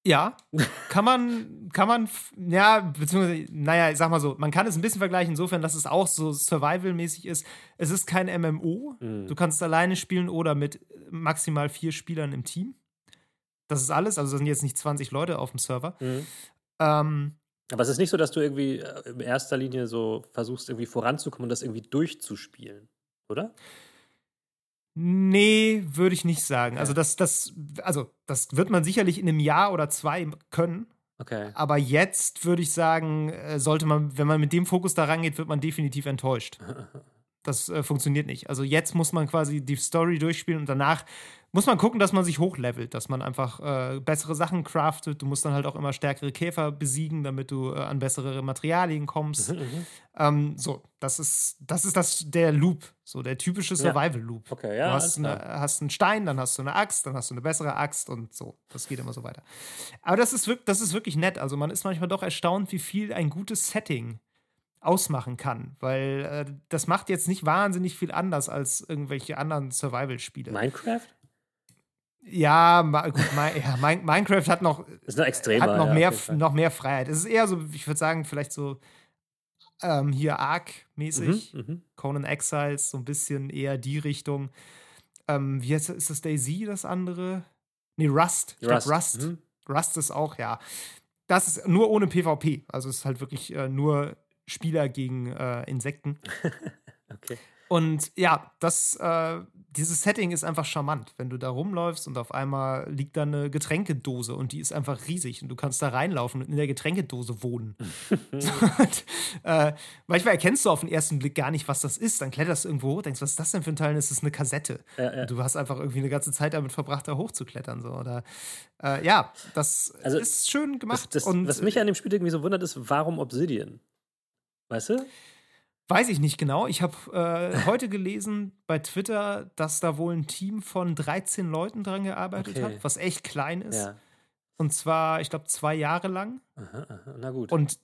Ja, kann man, kann man, ja, beziehungsweise, naja, ich sag mal so, man kann es ein bisschen vergleichen, insofern, dass es auch so Survival-mäßig ist. Es ist kein MMO. Mhm. Du kannst alleine spielen oder mit maximal vier Spielern im Team. Das ist alles. Also, da sind jetzt nicht 20 Leute auf dem Server. Mhm. Ähm, Aber es ist nicht so, dass du irgendwie äh, in erster Linie so versuchst, irgendwie voranzukommen und das irgendwie durchzuspielen, oder? Nee, würde ich nicht sagen. Okay. Also, das, das, also, das wird man sicherlich in einem Jahr oder zwei können. Okay. Aber jetzt würde ich sagen, äh, sollte man, wenn man mit dem Fokus da rangeht, wird man definitiv enttäuscht. Das äh, funktioniert nicht. Also jetzt muss man quasi die Story durchspielen und danach muss man gucken, dass man sich hochlevelt, dass man einfach äh, bessere Sachen craftet. Du musst dann halt auch immer stärkere Käfer besiegen, damit du äh, an bessere Materialien kommst. Mhm, Ähm, so, das ist, das ist das, der Loop, so der typische Survival-Loop. Okay, ja. du hast, eine, hast einen Stein, dann hast du eine Axt, dann hast du eine bessere Axt und so. Das geht immer so weiter. Aber das ist, wirk- das ist wirklich nett. Also man ist manchmal doch erstaunt, wie viel ein gutes Setting ausmachen kann. Weil äh, das macht jetzt nicht wahnsinnig viel anders als irgendwelche anderen Survival-Spiele. Minecraft? Ja, gut, ja, Mi- Minecraft hat noch, Ist noch extremer. hat noch, ja, mehr, noch mehr Freiheit. Es ist eher so, ich würde sagen, vielleicht so ähm, hier Ark-mäßig. Mhm, mhm. Conan Exiles, so ein bisschen eher die Richtung. Ähm, wie heißt, ist das Daisy, das andere? Nee, Rust. Ich Rust. Glaub, Rust. Mhm. Rust ist auch, ja. Das ist nur ohne PvP. Also es ist halt wirklich äh, nur Spieler gegen äh, Insekten. Okay. Und ja, das, äh, dieses Setting ist einfach charmant, wenn du da rumläufst und auf einmal liegt da eine Getränkedose und die ist einfach riesig und du kannst da reinlaufen und in der Getränkedose wohnen. so, und, äh, manchmal erkennst du auf den ersten Blick gar nicht, was das ist. Dann kletterst du irgendwo hoch, denkst, was ist das denn für ein Teil? Das ist eine Kassette. Ja, ja. Du hast einfach irgendwie eine ganze Zeit damit verbracht, da hochzuklettern. So. Oder, äh, ja, das also, ist schön gemacht. Das, das, und, was mich an dem Spiel irgendwie so wundert, ist, warum Obsidian? Weißt du? Weiß ich nicht genau. Ich habe äh, heute gelesen bei Twitter, dass da wohl ein Team von 13 Leuten dran gearbeitet okay. hat, was echt klein ist. Ja. Und zwar, ich glaube, zwei Jahre lang. Aha, aha, na gut. Und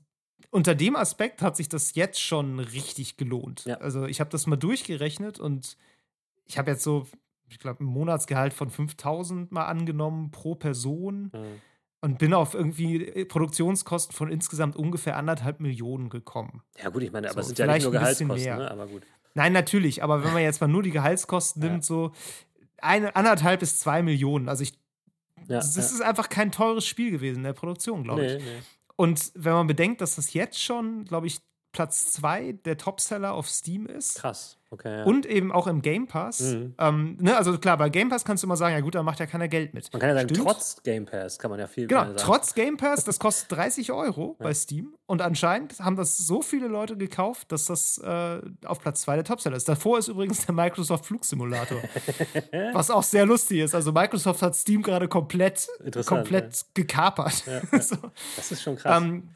unter dem Aspekt hat sich das jetzt schon richtig gelohnt. Ja. Also ich habe das mal durchgerechnet und ich habe jetzt so, ich glaube, ein Monatsgehalt von 5000 mal angenommen pro Person. Mhm und bin auf irgendwie äh, Produktionskosten von insgesamt ungefähr anderthalb Millionen gekommen. Ja, gut, ich meine, aber es sind ja nicht nur Gehaltskosten, ne? aber gut. Nein, natürlich, aber wenn man jetzt mal nur die Gehaltskosten ja. nimmt, so eine, anderthalb bis zwei Millionen. Also ich, ja, das ja. ist einfach kein teures Spiel gewesen in der Produktion, glaube nee, ich. Nee. Und wenn man bedenkt, dass das jetzt schon, glaube ich, Platz zwei der Topseller auf Steam ist. Krass. Okay, ja. Und eben auch im Game Pass. Mhm. Ähm, ne, also klar, bei Game Pass kannst du immer sagen, ja gut, da macht ja keiner Geld mit. Man kann ja sagen, Stimmt. trotz Game Pass kann man ja viel Genau, sagen. trotz Game Pass, das kostet 30 Euro ja. bei Steam. Und anscheinend haben das so viele Leute gekauft, dass das äh, auf Platz zwei der Topseller ist. Davor ist übrigens der Microsoft Flugsimulator. was auch sehr lustig ist. Also Microsoft hat Steam gerade komplett, komplett ja. gekapert. so. Das ist schon krass. Ähm,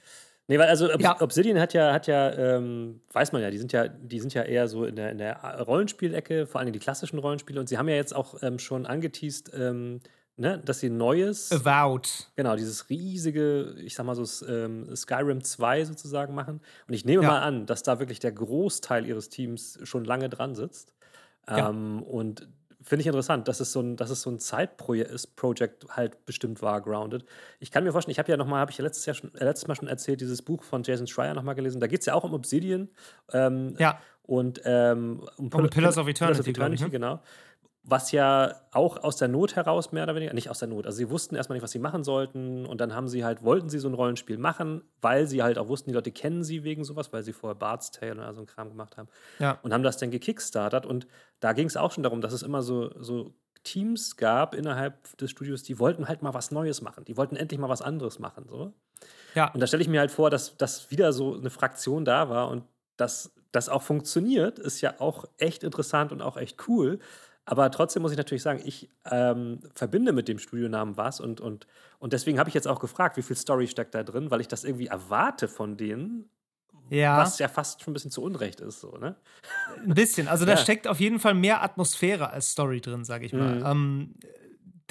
Nee, weil also Ob ja. Obsidian hat ja, hat ja ähm, weiß man ja, die sind ja, die sind ja eher so in der, in der Rollenspielecke, vor allem die klassischen Rollenspiele. Und sie haben ja jetzt auch ähm, schon angeteased, ähm, ne, dass sie neues. Avowed. Genau, dieses riesige, ich sag mal so, ähm, Skyrim 2 sozusagen machen. Und ich nehme ja. mal an, dass da wirklich der Großteil ihres Teams schon lange dran sitzt. Ja. Ähm, und finde ich interessant, dass es so ein, dass es so ein Side-Project halt bestimmt war, Grounded. Ich kann mir vorstellen, ich habe ja nochmal, habe ich ja letztes, Jahr schon, äh, letztes Mal schon erzählt, dieses Buch von Jason Schreier nochmal gelesen. Da geht es ja auch um Obsidian. Ähm, ja. Und ähm, um, um Pillars of Eternity, Pillars of Eternity ich, ne? genau was ja auch aus der Not heraus mehr oder weniger, nicht aus der Not, also sie wussten erstmal nicht, was sie machen sollten und dann haben sie halt, wollten sie so ein Rollenspiel machen, weil sie halt auch wussten, die Leute kennen sie wegen sowas, weil sie vorher Bard's Tale oder so ein Kram gemacht haben ja. und haben das dann gekickstartet und da ging es auch schon darum, dass es immer so, so Teams gab innerhalb des Studios, die wollten halt mal was Neues machen, die wollten endlich mal was anderes machen, so. Ja. Und da stelle ich mir halt vor, dass, dass wieder so eine Fraktion da war und dass das auch funktioniert, ist ja auch echt interessant und auch echt cool. Aber trotzdem muss ich natürlich sagen, ich ähm, verbinde mit dem Studionamen was und, und, und deswegen habe ich jetzt auch gefragt, wie viel Story steckt da drin, weil ich das irgendwie erwarte von denen. Ja. Was ja fast schon ein bisschen zu Unrecht ist, so, ne? Ein bisschen. Also da ja. steckt auf jeden Fall mehr Atmosphäre als Story drin, sage ich mal. Mhm. Ähm,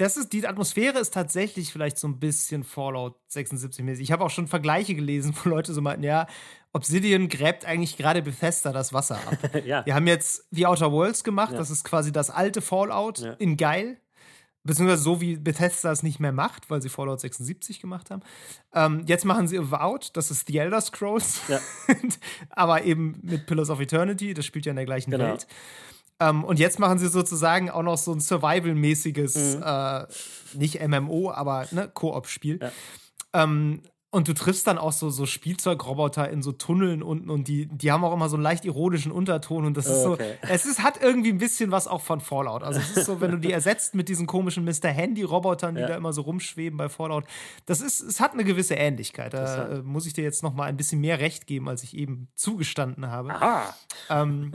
das ist, die Atmosphäre ist tatsächlich vielleicht so ein bisschen Fallout 76-mäßig. Ich habe auch schon Vergleiche gelesen, wo Leute so meinten, ja, Obsidian gräbt eigentlich gerade Bethesda das Wasser ab. ja. Wir haben jetzt The Outer Worlds gemacht, ja. das ist quasi das alte Fallout ja. in geil. Beziehungsweise so, wie Bethesda es nicht mehr macht, weil sie Fallout 76 gemacht haben. Ähm, jetzt machen sie Avowed, das ist The Elder Scrolls. Aber eben mit Pillars of Eternity, das spielt ja in der gleichen genau. Welt. Ähm, und jetzt machen sie sozusagen auch noch so ein Survival-mäßiges, mhm. äh, nicht MMO, aber ne, Koop-Spiel. Ja. Ähm, und du triffst dann auch so, so Spielzeugroboter in so Tunneln unten und die, die haben auch immer so einen leicht ironischen Unterton und das ist so, okay. es ist, hat irgendwie ein bisschen was auch von Fallout. Also es ist so, wenn du die ersetzt mit diesen komischen Mr. Handy-Robotern, die ja. da immer so rumschweben bei Fallout, das ist, es hat eine gewisse Ähnlichkeit. Da äh, muss ich dir jetzt noch mal ein bisschen mehr Recht geben, als ich eben zugestanden habe. Aha. Ähm,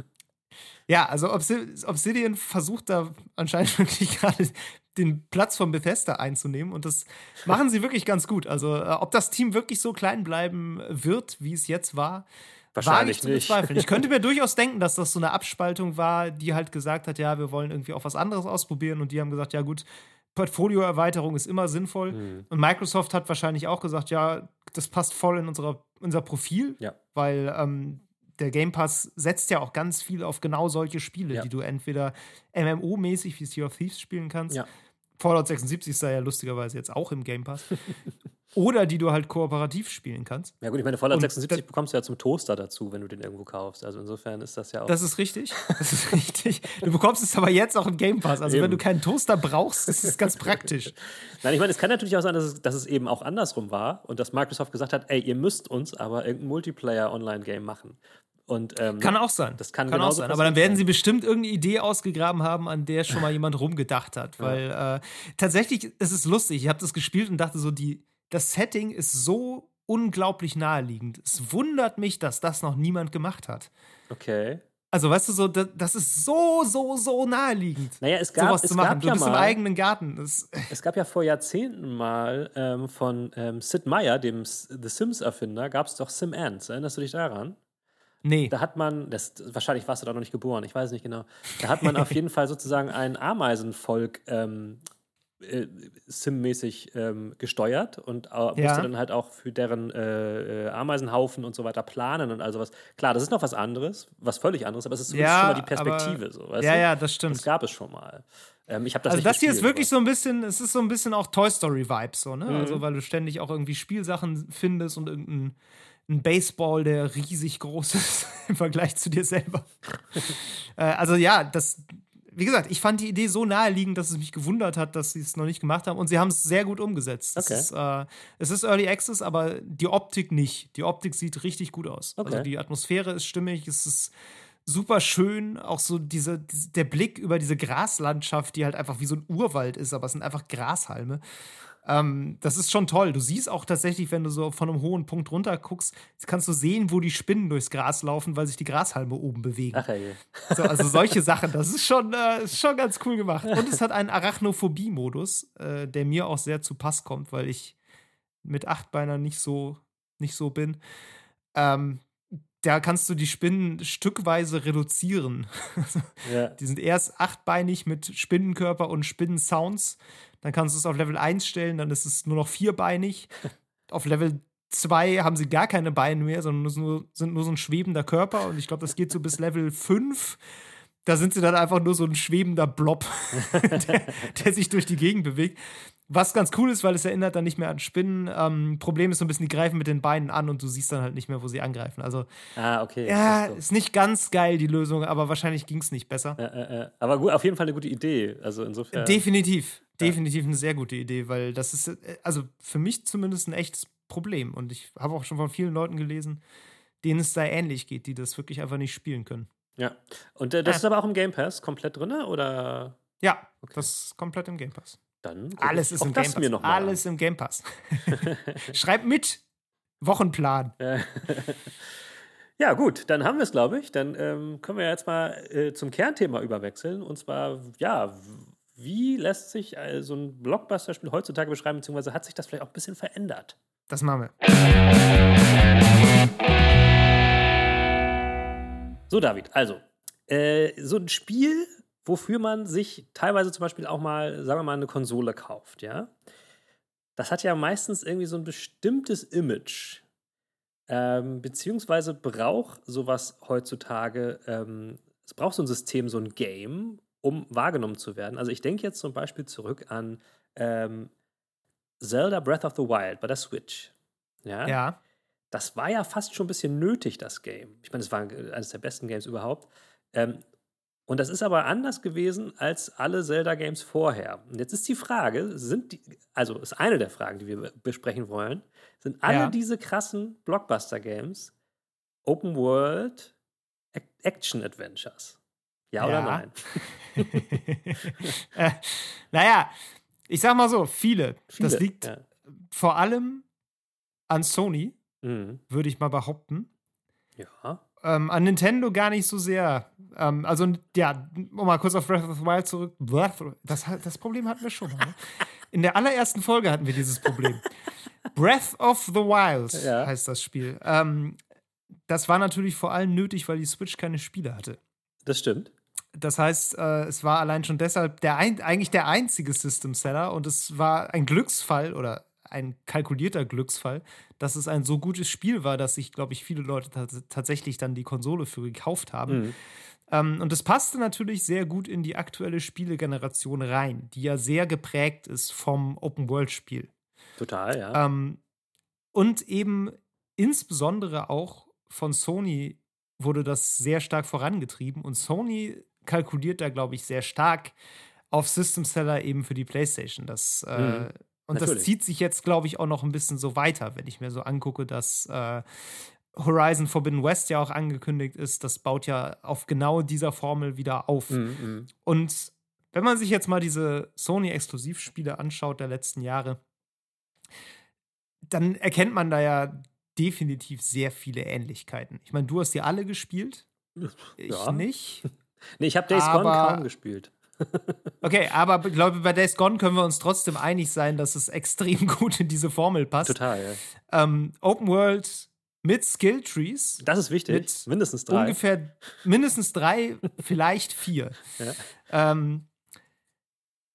ja, also Obsidian versucht da anscheinend wirklich gerade den Platz von Bethesda einzunehmen und das machen sie wirklich ganz gut. Also, äh, ob das Team wirklich so klein bleiben wird, wie es jetzt war, Wahrscheinlich war nicht. bezweifeln. Ich könnte mir durchaus denken, dass das so eine Abspaltung war, die halt gesagt hat, ja, wir wollen irgendwie auch was anderes ausprobieren und die haben gesagt, ja gut, Portfolioerweiterung ist immer sinnvoll. Mhm. Und Microsoft hat wahrscheinlich auch gesagt, ja, das passt voll in unserer, unser Profil, ja. weil ähm, der Game Pass setzt ja auch ganz viel auf genau solche Spiele, ja. die du entweder MMO-mäßig wie Sea of Thieves spielen kannst. Ja. Fallout 76 sei ja lustigerweise jetzt auch im Game Pass. Oder die du halt kooperativ spielen kannst. Ja, gut, ich meine, Fallout 76 bekommst du ja zum Toaster dazu, wenn du den irgendwo kaufst. Also insofern ist das ja auch. Das ist richtig. Das ist richtig. Du bekommst es aber jetzt auch im Game Pass. Also, eben. wenn du keinen Toaster brauchst, ist es ganz praktisch. Nein, ich meine, es kann natürlich auch sein, dass es, dass es eben auch andersrum war und dass Microsoft gesagt hat: ey, ihr müsst uns aber irgendein Multiplayer-Online-Game machen Und, ähm, kann auch sein. Das kann, kann auch sein. Aber dann werden sie bestimmt irgendeine Idee ausgegraben haben, an der schon mal jemand rumgedacht hat. Weil ja. äh, tatsächlich ist es lustig. Ich habe das gespielt und dachte so, die, das Setting ist so unglaublich naheliegend. Es wundert mich, dass das noch niemand gemacht hat. Okay. Also, weißt du, so, das, ist so, so, so naheliegend. Naja, es gab, sowas es zu machen. Gab ja du bist mal, im eigenen Garten. Das es gab ja vor Jahrzehnten mal ähm, von ähm, Sid Meier, dem The Sims-Erfinder, gab es doch Sim Ants. Erinnerst du dich daran? Nee. Da hat man, das, wahrscheinlich warst du da noch nicht geboren, ich weiß nicht genau. Da hat man auf jeden Fall sozusagen ein Ameisenvolk ähm, äh, Sim-mäßig ähm, gesteuert und äh, musste Ja. dann halt auch für deren äh, äh, Ameisenhaufen und so weiter planen und also was. Klar, das ist noch was anderes, was völlig anderes, aber es ist Ja, schon mal die aber- Perspektive. So, weißt ja, du? ja, das stimmt. Das gab es schon mal. Ähm, ich habe das also das hier ist wirklich so ein bisschen, es ist so ein bisschen auch Toy Story Vibes so, ne? Mhm. Also weil du ständig auch irgendwie Spielsachen findest und irgendein ein Baseball, der riesig groß ist im Vergleich zu dir selber. äh, also ja, das, wie gesagt, ich fand die Idee so naheliegend, dass es mich gewundert hat, dass sie es noch nicht gemacht haben und sie haben es sehr gut umgesetzt. Es, Okay. ist, äh, es ist Early Access, aber die Optik nicht. Die Optik sieht richtig gut aus. Okay. Also die Atmosphäre ist stimmig, es ist super schön, auch so diese- der Blick über diese Graslandschaft, die halt einfach wie so ein Urwald ist, aber es sind einfach Grashalme. Ähm, das ist schon toll. Du siehst auch tatsächlich, wenn du so von einem hohen Punkt runter guckst, kannst du sehen, wo die Spinnen durchs Gras laufen, weil sich die Grashalme oben bewegen. Ach ey. So, also solche Sachen, das ist schon, äh, ist schon ganz cool gemacht. Und es hat einen Arachnophobie-Modus, äh, der mir auch sehr zu Pass kommt, weil ich mit Achtbeiner nicht so, nicht so bin. Ähm, da kannst du die Spinnen stückweise reduzieren. Ja. Die sind erst achtbeinig mit Spinnenkörper und Spinnensounds. Dann kannst du es auf Level 1 stellen, dann ist es nur noch vierbeinig. Auf Level 2 haben sie gar keine Beine mehr, sondern nur, sind nur so ein schwebender Körper. Und ich glaube, das geht so bis Level 5. Da sind sie dann einfach nur so ein schwebender Blob, der, der sich durch die Gegend bewegt. Was ganz cool ist, weil es erinnert dann nicht mehr an Spinnen. Ähm, Problem ist so ein bisschen, die greifen mit den Beinen an und du siehst dann halt nicht mehr, wo sie angreifen. Also, Ah, okay. ja, ist nicht ganz geil, die Lösung, aber wahrscheinlich ging es nicht besser. Ja, ja, ja. Aber gut, auf jeden Fall eine gute Idee. Also insofern. Definitiv. Definitiv eine sehr gute Idee, weil das ist, äh, also für mich zumindest ein echtes Problem. Und ich habe auch schon von vielen Leuten gelesen, denen es da ähnlich geht, die das wirklich einfach nicht spielen können. ja. Und äh, das Ja. ist aber auch im Game Pass komplett drin, oder? Ja, Okay. das ist komplett im Game Pass. Dann Alles ist im Game Pass. Mir noch mal Alles im Game Pass. Schreib mit. Wochenplan. An. Ja, gut, dann haben wir es, glaube ich. Dann ähm, können wir jetzt mal äh, zum Kernthema überwechseln. Und zwar, ja, wie lässt sich äh, so ein Blockbuster-Spiel heutzutage beschreiben, beziehungsweise hat sich das vielleicht auch ein bisschen verändert? Das machen wir. So, David, also, äh, so ein Spiel, wofür man sich teilweise zum Beispiel auch mal, sagen wir mal, eine Konsole kauft, ja, das hat ja meistens irgendwie so ein bestimmtes Image. Ähm, beziehungsweise braucht sowas heutzutage, ähm, es braucht so ein System, so ein Game, um wahrgenommen zu werden. Also ich denke jetzt zum Beispiel zurück an ähm, Zelda Breath of the Wild bei der Switch. Ja? Ja. das war ja fast schon ein bisschen nötig, das Game. Ich meine, es war eines der besten Games überhaupt. Ähm, und das ist aber anders gewesen als alle Zelda-Games vorher. Und jetzt ist die Frage, sind die, also ist eine der Fragen, die wir be- besprechen wollen, sind alle Ja. diese krassen Blockbuster-Games Open World Ac- Action Adventures? Ja, oder Ja. nein? äh, naja, ich sag mal so, viele. Das Viele, liegt Ja. vor allem an Sony, Mhm. würde ich mal behaupten. ja. Ähm, an Nintendo gar nicht so sehr. Ähm, also, ja, um mal kurz auf Breath of the Wild zurück. Das, das Problem hatten wir schon mal. Ne? In der allerersten Folge hatten wir dieses Problem. Breath of the Wild Ja. heißt das Spiel. Ähm, das war natürlich vor allem nötig, weil die Switch keine Spiele hatte. Das stimmt. Das heißt, äh, es war allein schon deshalb der ein, eigentlich der einzige System Seller und es war ein Glücksfall oder ein kalkulierter Glücksfall, dass es ein so gutes Spiel war, dass sich, glaube ich, viele Leute tats- tatsächlich dann die Konsole für gekauft haben. Mhm. Ähm, und es passte natürlich sehr gut in die aktuelle Spielegeneration rein, die ja sehr geprägt ist vom Open-World-Spiel. Total, ja. Ähm, und eben insbesondere auch von Sony wurde das sehr stark vorangetrieben. Und Sony kalkuliert da, glaube ich, sehr stark auf System Seller eben für die PlayStation. Das, äh, Mhm. und das Natürlich. zieht sich jetzt, glaube ich, auch noch ein bisschen so weiter, wenn ich mir so angucke, dass äh, Horizon Forbidden West ja auch angekündigt ist, das baut ja auf genau dieser Formel wieder auf. Mhm. Und wenn man sich jetzt mal diese Sony-Exklusivspiele anschaut der letzten Jahre, dann erkennt man da ja definitiv sehr viele Ähnlichkeiten. Ich meine, du hast die alle gespielt. Ich Ja. nicht. Nee, ich habe Days Gone kaum gespielt. Okay, aber ich glaube, bei Days Gone können wir uns trotzdem einig sein, dass es extrem gut in diese Formel passt. Total, ja. Ähm, Open World mit Skill Trees. Das ist wichtig. Mit Mindestens drei. Ungefähr mindestens drei, vielleicht vier. Ja. Ähm,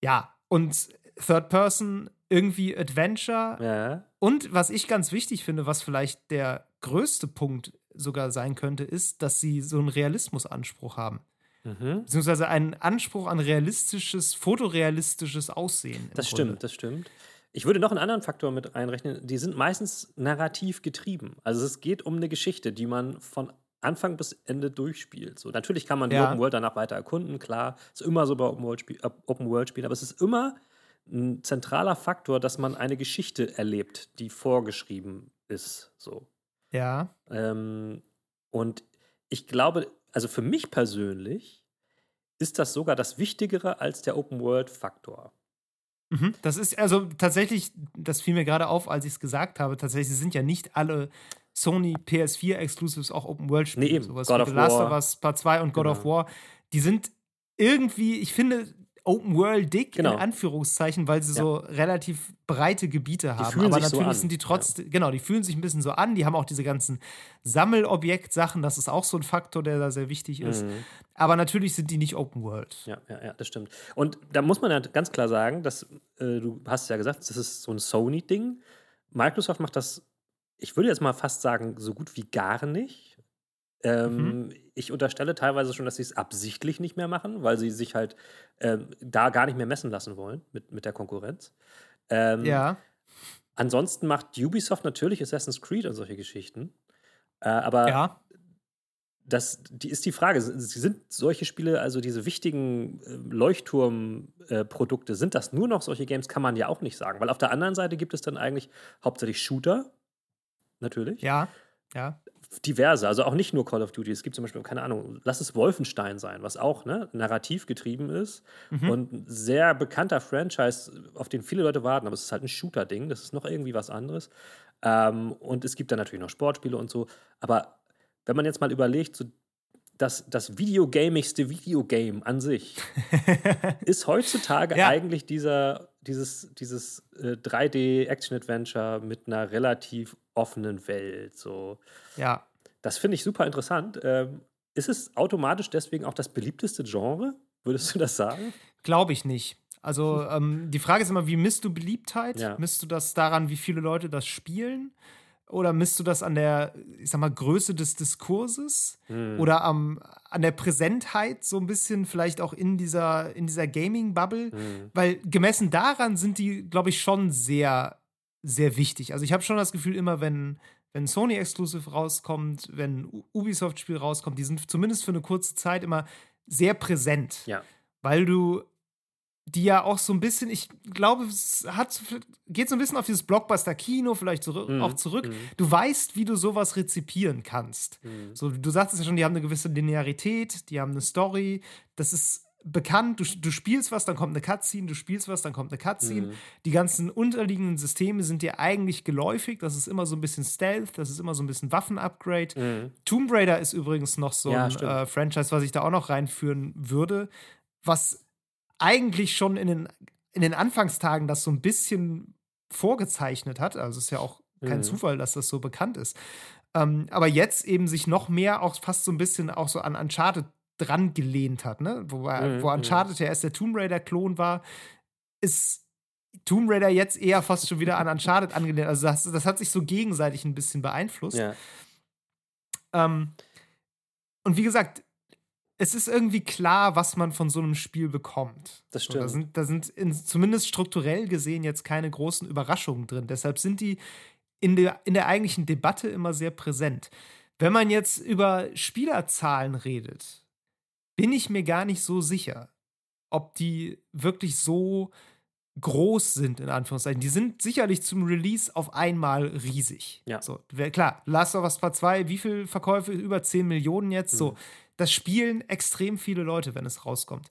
ja, und Third Person, irgendwie Adventure. Ja. Und was ich ganz wichtig finde, was vielleicht der größte Punkt sogar sein könnte, ist, dass sie so einen Realismusanspruch haben. Mhm. Beziehungsweise einen Anspruch an realistisches, fotorealistisches Aussehen. Das Grunde. stimmt, das stimmt. Ich würde noch einen anderen Faktor mit einrechnen. Die sind meistens narrativ getrieben. Also es geht um eine Geschichte, die man von Anfang bis Ende durchspielt. So, natürlich kann man die Ja. Open World danach weiter erkunden, klar. Ist immer so bei Open World, Spiel, äh, Open World Spielen, aber es ist immer ein zentraler Faktor, dass man eine Geschichte erlebt, die vorgeschrieben ist. So. Ja. Ähm, und ich glaube, also für mich persönlich ist das sogar das Wichtigere als der Open World Faktor. Mhm. Das ist also tatsächlich, das fiel mir gerade auf, als ich es gesagt habe, tatsächlich sind ja nicht alle Sony PS4 Exclusives auch Open World Spiele. Nee, eben. Sowas God wie of The Last of Us Part 2 und God of Genau. War, die sind irgendwie, ich finde, Open World dick Genau. in Anführungszeichen, weil sie Ja. so relativ breite Gebiete haben. Aber sich so natürlich an, sind die trotzdem, genau, die fühlen sich ein bisschen so an. Die haben auch diese ganzen Sammelobjekt-Sachen. Das ist auch so ein Faktor, der da sehr wichtig ist. Mhm. Aber natürlich sind die nicht Open World. Ja, ja, ja, das stimmt. Und da muss man ja ganz klar sagen, dass äh, du hast ja gesagt, das ist so ein Sony-Ding. Microsoft macht das, ich würde jetzt mal fast sagen, so gut wie gar nicht. Ähm, Mhm. Ich unterstelle teilweise schon, dass sie es absichtlich nicht mehr machen, weil sie sich halt ähm, da gar nicht mehr messen lassen wollen mit, mit der Konkurrenz. Ähm, Ja. Ansonsten macht Ubisoft natürlich Assassin's Creed und solche Geschichten. Äh, aber Ja. das die ist die Frage. Sind solche Spiele, also diese wichtigen äh, Leuchtturm-Produkte, sind das nur noch solche Games? Kann man ja auch nicht sagen. Weil auf der anderen Seite gibt es dann eigentlich hauptsächlich Shooter. Natürlich. Ja. Ja. Diverse, also auch nicht nur Call of Duty. Es gibt zum Beispiel, keine Ahnung, lass es Wolfenstein sein, was auch ne, narrativ getrieben ist Mhm. und ein sehr bekannter Franchise, auf den viele Leute warten, aber es ist halt ein Shooter-Ding, das ist noch irgendwie was anderes. Ähm, und es gibt dann natürlich noch Sportspiele und so. Aber wenn man jetzt mal überlegt, so das, das videogamigste Videogame an sich ist heutzutage Ja. eigentlich dieser, dieses, dieses äh, 3D-Action-Adventure mit einer relativ offenen Welt. So. ja. Das finde ich super interessant. Ähm, ist es automatisch deswegen auch das beliebteste Genre? Würdest du das sagen? Glaube ich nicht. Also ähm, die Frage ist immer, wie misst du Beliebtheit? Ja. Misst du das daran, wie viele Leute das spielen? Oder misst du das an der, ich sag mal, Größe des Diskurses? Hm. Oder am, an der Präsentheit so ein bisschen, vielleicht auch in dieser, in dieser Gaming-Bubble? Hm. Weil gemessen daran sind die, glaube ich, schon sehr, sehr wichtig. Also ich habe schon das Gefühl, immer wenn, wenn Sony Exclusive rauskommt, wenn Ubisoft-Spiel rauskommt, die sind zumindest für eine kurze Zeit immer sehr präsent Ja. weil du die ja auch so ein bisschen, ich glaube, es hat, geht so ein bisschen auf dieses Blockbuster-Kino vielleicht zurück, Mhm, auch zurück. mhm. Du weißt, wie du sowas rezipieren kannst. Mhm. So, du sagst es ja schon, die haben eine gewisse Linearität, die haben eine Story, das ist bekannt, du, du spielst was, dann kommt eine Cutscene, du spielst was, dann kommt eine Cutscene. Mhm. Die ganzen unterliegenden Systeme sind dir eigentlich geläufig, das ist immer so ein bisschen Stealth, das ist immer so ein bisschen Waffen-Upgrade. Mhm. Tomb Raider ist übrigens noch so Ja, ein äh, Franchise, was ich da auch noch reinführen würde, was eigentlich schon in den, in den Anfangstagen das so ein bisschen vorgezeichnet hat. Also es ist ja auch kein Mhm. Zufall, dass das so bekannt ist. Ähm, aber jetzt eben sich noch mehr auch fast so ein bisschen auch so an Uncharted dran gelehnt hat, ne? Wobei, Mhm, wo mhm. Uncharted ja erst der Tomb Raider-Klon war, ist Tomb Raider jetzt eher fast schon wieder an Uncharted angelehnt. Also das, das hat sich so gegenseitig ein bisschen beeinflusst. Ja. Ähm, und wie gesagt, es ist irgendwie klar, was man von so einem Spiel bekommt. Das So, da stimmt. sind, da sind in, zumindest strukturell gesehen jetzt keine großen Überraschungen drin. Deshalb sind die in der, in der eigentlichen Debatte immer sehr präsent. Wenn man jetzt über Spielerzahlen redet, bin ich mir gar nicht so sicher, ob die wirklich so groß sind, in Anführungszeichen. Die sind sicherlich zum Release auf einmal riesig. Ja. So, klar, Last of Us Part 2, wie viele Verkäufe? Über 10 Millionen jetzt. Mhm. So, das spielen extrem viele Leute, wenn es rauskommt.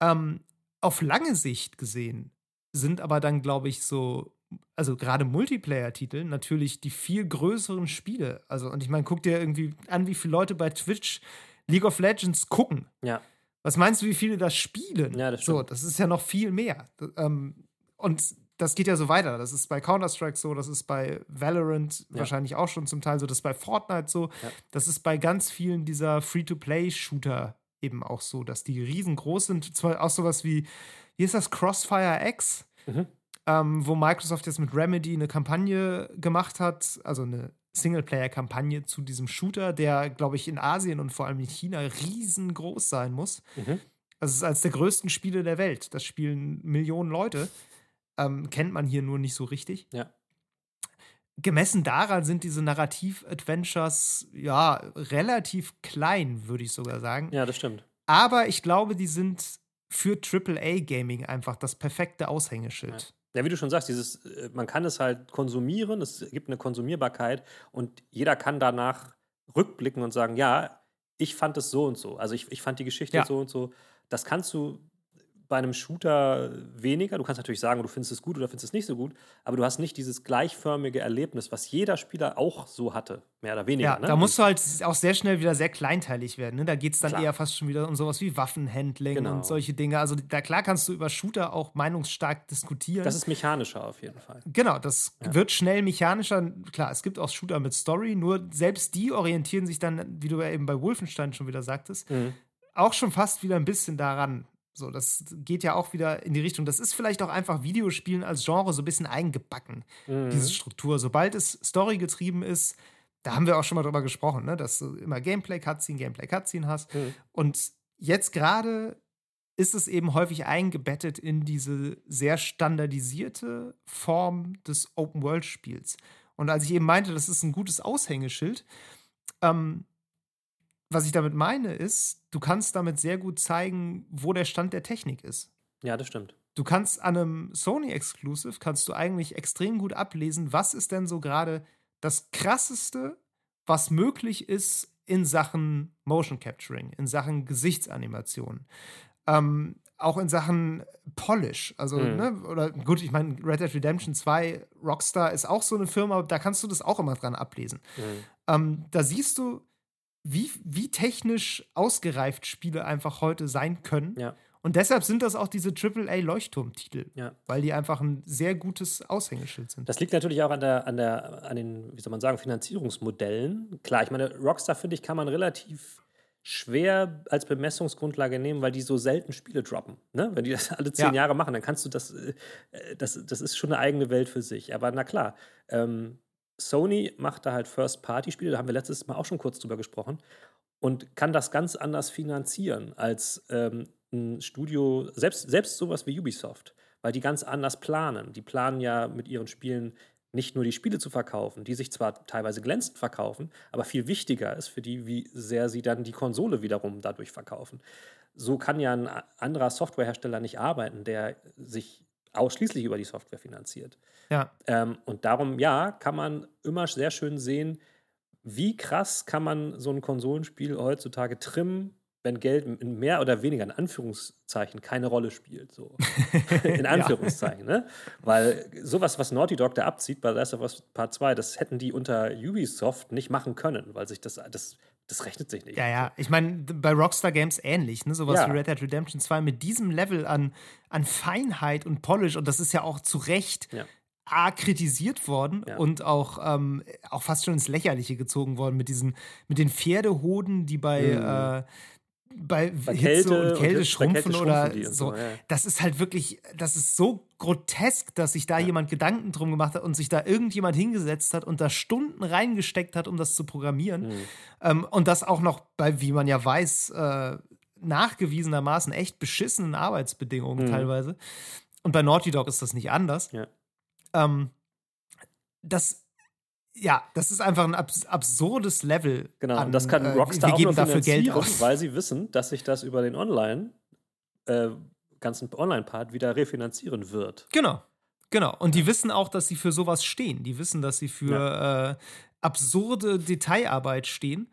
Ähm, auf lange Sicht gesehen sind aber dann, glaube ich, so, also gerade Multiplayer-Titel natürlich die viel größeren Spiele. Also, und ich meine, guck dir irgendwie an, wie viele Leute bei Twitch League of Legends gucken. Ja. Was meinst du, wie viele das spielen? Ja, das stimmt. So, das ist ja noch viel mehr. Ähm, und das geht ja so weiter. Das ist bei Counter-Strike so, das ist bei Valorant ja. wahrscheinlich auch schon zum Teil so, das ist bei Fortnite so, ja. das ist bei ganz vielen dieser Free-to-Play-Shooter eben auch so, dass die riesengroß sind. Zwar auch sowas wie, wie ist das, Crossfire X, mhm. ähm, wo Microsoft jetzt mit Remedy eine Kampagne gemacht hat, also eine Singleplayer-Kampagne zu diesem Shooter, der, glaube ich, in Asien und vor allem in China riesengroß sein muss. Mhm. Also es ist eines der größten Spiele der Welt. Das spielen Millionen Leute. Ähm, kennt man hier nur nicht so richtig. Ja. Gemessen daran sind diese Narrativ-Adventures ja relativ klein, würde ich sogar sagen. Ja, das stimmt. Aber ich glaube, die sind für AAA-Gaming einfach das perfekte Aushängeschild. Ja. ja. wie du schon sagst, dieses, äh, man kann es halt konsumieren, es gibt eine Konsumierbarkeit und jeder kann danach rückblicken und sagen, ja, ich fand es so und so. Also ich, ich fand die Geschichte ja. so und so. Das kannst du bei einem Shooter weniger. Du kannst natürlich sagen, du findest es gut oder findest es nicht so gut, aber du hast nicht dieses gleichförmige Erlebnis, was jeder Spieler auch so hatte, mehr oder weniger. Ja, ne? da musst du halt auch sehr schnell wieder sehr kleinteilig werden. Ne? Da geht es dann klar. eher fast schon wieder um sowas wie Waffenhandling genau. und solche Dinge. Also da klar kannst du über Shooter auch meinungsstark diskutieren. Das ist mechanischer auf jeden Fall. Genau, das ja. wird schnell mechanischer. Klar, es gibt auch Shooter mit Story, nur selbst die orientieren sich dann, wie du ja eben bei Wolfenstein schon wieder sagtest, mhm. auch schon fast wieder ein bisschen daran. So, das geht ja auch wieder in die Richtung. Das ist vielleicht auch einfach Videospielen als Genre so ein bisschen eingebacken, mhm. diese Struktur. Sobald es storygetrieben ist, da haben wir auch schon mal drüber gesprochen, ne? dass du immer Gameplay-Cutscene, Gameplay-Cutscene hast. Mhm. Und jetzt gerade ist es eben häufig eingebettet in diese sehr standardisierte Form des Open-World-Spiels. Und als ich eben meinte, das ist ein gutes Aushängeschild, ähm, was ich damit meine, ist, du kannst damit sehr gut zeigen, wo der Stand der Technik ist. Ja, das stimmt. Du kannst an einem Sony Exclusive kannst du eigentlich extrem gut ablesen, was ist denn so gerade das krasseste, was möglich ist in Sachen Motion Capturing, in Sachen Gesichtsanimation. Ähm, auch in Sachen Polish, also, mhm. ne, oder gut, ich meine, Red Dead Redemption 2, Rockstar ist auch so eine Firma, da kannst du das auch immer dran ablesen. Mhm. Ähm, da siehst du, wie, wie technisch ausgereift Spiele einfach heute sein können. Ja. Und deshalb sind das auch diese AAA-Leuchtturmtitel, ja. weil die einfach ein sehr gutes Aushängeschild sind. Das liegt natürlich auch an, der, an, der, an den, wie soll man sagen, Finanzierungsmodellen. Klar, ich meine, Rockstar, finde ich, kann man relativ schwer als Bemessungsgrundlage nehmen, weil die so selten Spiele droppen. Ne? Wenn die das alle zehn ja. Jahre machen, dann kannst du das, äh, das, das ist schon eine eigene Welt für sich. Aber na klar, ähm, Sony macht da halt First-Party-Spiele, da haben wir letztes Mal auch schon kurz drüber gesprochen, und kann das ganz anders finanzieren als ähm, ein Studio, selbst, selbst sowas wie Ubisoft, weil die ganz anders planen. Die planen ja mit ihren Spielen nicht nur die Spiele zu verkaufen, die sich zwar teilweise glänzend verkaufen, aber viel wichtiger ist für die, wie sehr sie dann die Konsole wiederum dadurch verkaufen. So kann ja ein anderer Softwarehersteller nicht arbeiten, der sich ausschließlich über die Software finanziert. Ja. Ähm, und darum, ja, kann man immer sehr schön sehen, wie krass kann man so ein Konsolenspiel heutzutage trimmen, wenn Geld in mehr oder weniger in Anführungszeichen keine Rolle spielt. So. in Anführungszeichen, ja. ne? Weil sowas, was Naughty Dog da abzieht bei Last of Us Part 2, das hätten die unter Ubisoft nicht machen können, weil sich das, das das rechnet sich nicht. Ja, ja. Ich meine, bei Rockstar Games ähnlich, ne? Sowas ja. wie Red Dead Redemption 2 mit diesem Level an, an Feinheit und Polish, und das ist ja auch zu Recht ja. A, kritisiert worden ja. und auch, ähm, auch fast schon ins Lächerliche gezogen worden mit diesen, mit den Pferdehoden, die bei, mhm. äh, bei, bei Hitze Kälte und Kälte und schrumpfen oder so. so ja. Das ist halt wirklich, das ist so grotesk, dass sich da ja. jemand Gedanken drum gemacht hat und sich da irgendjemand hingesetzt hat und da Stunden reingesteckt hat, um das zu programmieren. Mhm. Ähm, und das auch noch bei, wie man ja weiß, äh, nachgewiesenermaßen echt beschissenen Arbeitsbedingungen mhm. teilweise. Und bei Naughty Dog ist das nicht anders. Ja. Ähm, das ja, das ist einfach ein abs absurdes Level. Genau, an, das kann äh, Rockstar äh, wir auch geben dafür Geld aus. weil sie wissen, dass sich das über den Online äh, ganzen Online-Part wieder refinanzieren wird. Genau. Genau. Und die wissen auch, dass sie für sowas stehen. Die wissen, dass sie für ja. äh, absurde Detailarbeit stehen.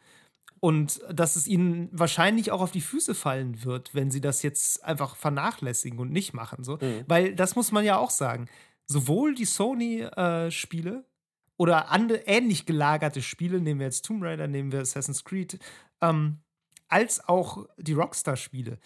Und dass es ihnen wahrscheinlich auch auf die Füße fallen wird, wenn sie das jetzt einfach vernachlässigen und nicht machen. So. Mhm. Weil das muss man ja auch sagen. Sowohl die Sony-Spiele äh, oder andere ähnlich gelagerte Spiele, nehmen wir jetzt Tomb Raider, nehmen wir Assassin's Creed, ähm, als auch die Rockstar-Spiele,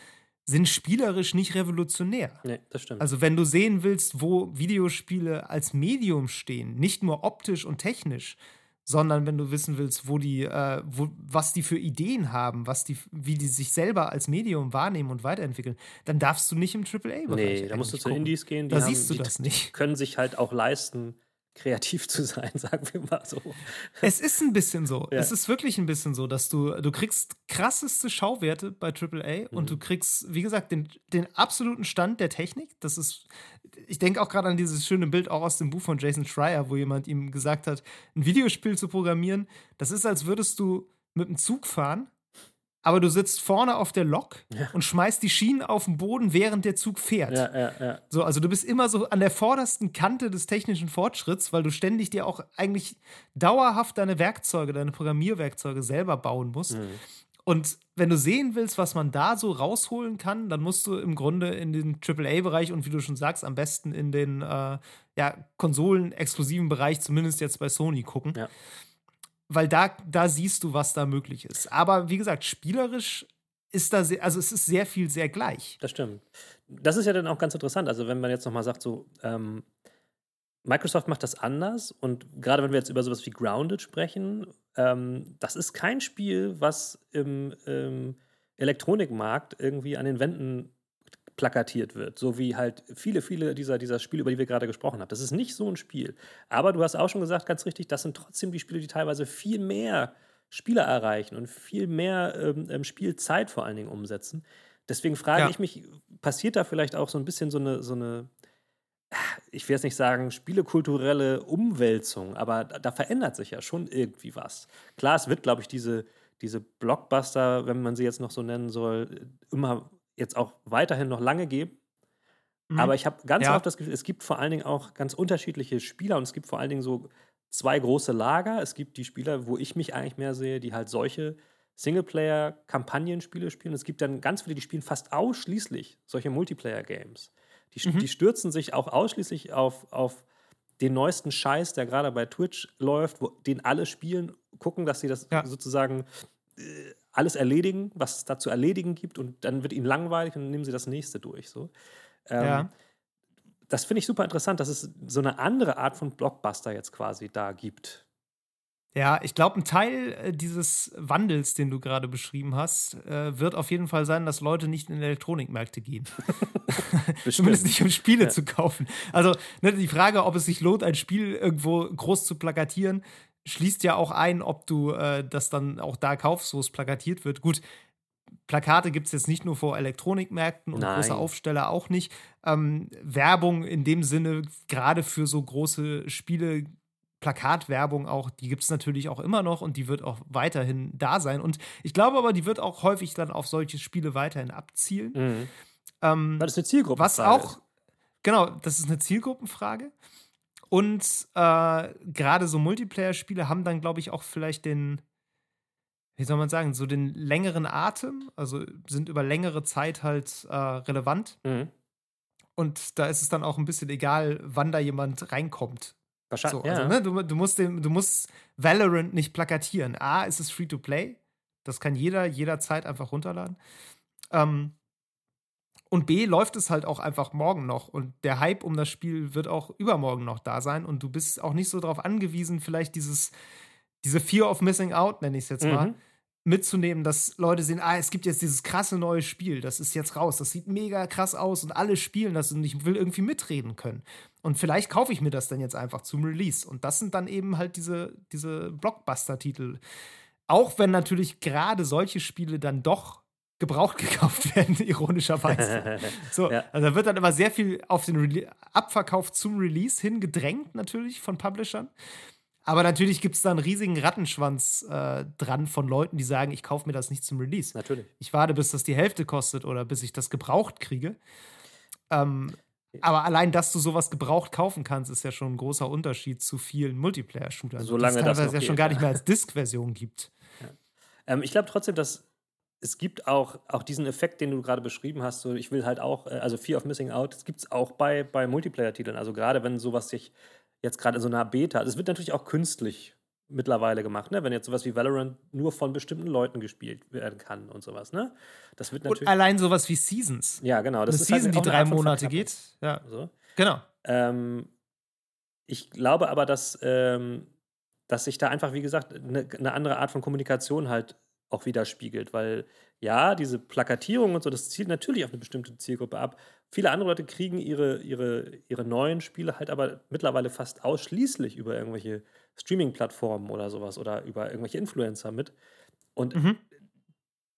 sind spielerisch nicht revolutionär. Nee, das stimmt. Also, wenn du sehen willst, wo Videospiele als Medium stehen, nicht nur optisch und technisch, sondern wenn du wissen willst, wo die, äh, wo, was die für Ideen haben, was die, wie die sich selber als Medium wahrnehmen und weiterentwickeln, dann darfst du nicht im AAA-Bereich. Nee, da musst du zu Indies gehen. da siehst du das nicht. Können sich halt auch leisten, kreativ zu sein, sagen wir mal so. Es ist ein bisschen so. Ja. Es ist wirklich ein bisschen so, dass du, du kriegst krasseste Schauwerte bei AAA mhm. und du kriegst, wie gesagt, den, den absoluten Stand der Technik. Das ist, ich denke auch gerade an dieses schöne Bild auch aus dem Buch von Jason Schreier, wo jemand ihm gesagt hat, ein Videospiel zu programmieren, das ist, als würdest du mit dem Zug fahren aber du sitzt vorne auf der Lok ja. und schmeißt die Schienen auf den Boden, während der Zug fährt. Ja, ja, ja. So, also du bist immer so an der vordersten Kante des technischen Fortschritts, weil du ständig dir auch eigentlich dauerhaft deine Werkzeuge, deine Programmierwerkzeuge selber bauen musst. Mhm. Und wenn du sehen willst, was man da so rausholen kann, dann musst du im Grunde in den AAA-Bereich und wie du schon sagst, am besten in den äh, ja, Konsolen-exklusiven Bereich, zumindest jetzt bei Sony, gucken. Ja weil da, da siehst du, was da möglich ist. Aber wie gesagt, spielerisch ist da sehr, also es ist sehr viel sehr gleich. Das stimmt. Das ist ja dann auch ganz interessant. Also, wenn man jetzt nochmal sagt, so, ähm, Microsoft macht das anders und gerade wenn wir jetzt über sowas wie Grounded sprechen, ähm, das ist kein Spiel, was im, im Elektronikmarkt irgendwie an den Wänden plakatiert wird, so wie halt viele, viele dieser, dieser Spiele, über die wir gerade gesprochen haben. Das ist nicht so ein Spiel. Aber du hast auch schon gesagt, ganz richtig, das sind trotzdem die Spiele, die teilweise viel mehr Spieler erreichen und viel mehr ähm, ähm Spielzeit vor allen Dingen umsetzen. Deswegen frage ja. ich mich, passiert da vielleicht auch so ein bisschen so eine, so eine ich will jetzt nicht sagen, spielekulturelle Umwälzung, aber da, da, verändert sich ja schon irgendwie was. Klar, es wird, glaube ich, diese, diese Blockbuster, wenn man sie jetzt noch so nennen soll, immer jetzt auch weiterhin noch lange geben. Mhm. Aber ich habe ganz ja. oft das Gefühl, es gibt vor allen Dingen auch ganz unterschiedliche Spieler und es gibt vor allen Dingen so zwei große Lager. Es gibt die Spieler, wo ich mich eigentlich mehr sehe, die halt solche Singleplayer-Kampagnenspiele spielen. Es gibt dann ganz viele, die spielen fast ausschließlich solche Multiplayer-Games. Die, mhm. die, stürzen sich auch ausschließlich auf, auf den neuesten Scheiß, der gerade bei Twitch läuft, wo, den alle spielen, gucken, dass sie das ja. sozusagen äh, alles erledigen, was es da zu erledigen gibt, und dann wird ihnen langweilig und dann nehmen sie das nächste durch. So. Ähm, ja. Das finde ich super interessant, dass es so eine andere Art von Blockbuster jetzt quasi da gibt. Ja, ich glaube, ein Teil äh, dieses Wandels, den du gerade beschrieben hast, äh, wird auf jeden Fall sein, dass Leute nicht in Elektronikmärkte gehen. Zumindest nicht, um Spiele ja. zu kaufen. Also ne, die Frage, ob es sich lohnt, ein Spiel irgendwo groß zu plakatieren, schließt ja auch ein, ob du äh, das dann auch da kaufst, wo es plakatiert wird. Gut, Plakate gibt es jetzt nicht nur vor Elektronikmärkten und Nein. große Aufsteller auch nicht. Ähm, Werbung in dem Sinne, gerade für so große Spiele, Plakatwerbung auch, die gibt es natürlich auch immer noch und die wird auch weiterhin da sein. Und ich glaube aber, die wird auch häufig dann auf solche Spiele weiterhin abzielen. Mhm. Ähm, das ist eine Zielgruppe. Was auch, genau, das ist eine Zielgruppenfrage. Und äh, gerade so Multiplayer-Spiele haben dann, glaube ich, auch vielleicht den, wie soll man sagen, so den längeren Atem, also sind über längere Zeit halt äh, relevant. Mhm. Und da ist es dann auch ein bisschen egal, wann da jemand reinkommt. Wahrscheinlich. So, also, ja. ne, du, du, musst den, du musst Valorant nicht plakatieren. A, ist es free to play. Das kann jeder jederzeit einfach runterladen. Ähm, und B läuft es halt auch einfach morgen noch. Und der Hype um das Spiel wird auch übermorgen noch da sein. Und du bist auch nicht so darauf angewiesen, vielleicht dieses, diese Fear of Missing Out, nenne ich es jetzt mhm. mal, mitzunehmen, dass Leute sehen, ah, es gibt jetzt dieses krasse neue Spiel, das ist jetzt raus, das sieht mega krass aus und alle spielen das und ich will irgendwie mitreden können. Und vielleicht kaufe ich mir das dann jetzt einfach zum Release. Und das sind dann eben halt diese, diese Blockbuster-Titel. Auch wenn natürlich gerade solche Spiele dann doch gebraucht gekauft werden, ironischerweise. so, ja. also da wird dann immer sehr viel auf den Rele Abverkauf zum Release hingedrängt, natürlich von Publishern. Aber natürlich gibt es da einen riesigen Rattenschwanz äh, dran von Leuten, die sagen, ich kaufe mir das nicht zum Release. Natürlich. Ich warte, bis das die Hälfte kostet oder bis ich das gebraucht kriege. Ähm, aber allein, dass du sowas gebraucht kaufen kannst, ist ja schon ein großer Unterschied zu vielen Multiplayer-Shootern. Solange es teilweise das ja schon gar ja. nicht mehr als Disk-Version gibt. Ähm, ich glaube trotzdem, dass es gibt auch, auch diesen Effekt, den du gerade beschrieben hast. So, ich will halt auch, äh, also Fear of Missing Out, das gibt es auch bei, bei Multiplayer-Titeln. Also gerade wenn sowas sich jetzt gerade in so einer Beta, das wird natürlich auch künstlich mittlerweile gemacht, ne? Wenn jetzt sowas wie Valorant nur von bestimmten Leuten gespielt werden kann und sowas, ne? Das wird Und natürlich. allein sowas wie Seasons. ja, genau. Das Eine ist halt Season, die auch eine drei Monate Verkappung. geht. Ja, So. genau. Ähm, ich glaube aber, dass, ähm, dass sich da einfach, wie gesagt, eine ne andere Art von Kommunikation halt auch widerspiegelt, weil ja, diese Plakatierung und so, das zielt natürlich auf eine bestimmte Zielgruppe ab. Viele andere Leute kriegen ihre, ihre, ihre neuen Spiele halt aber mittlerweile fast ausschließlich über irgendwelche Streaming-Plattformen oder sowas oder über irgendwelche Influencer mit. Und Mhm.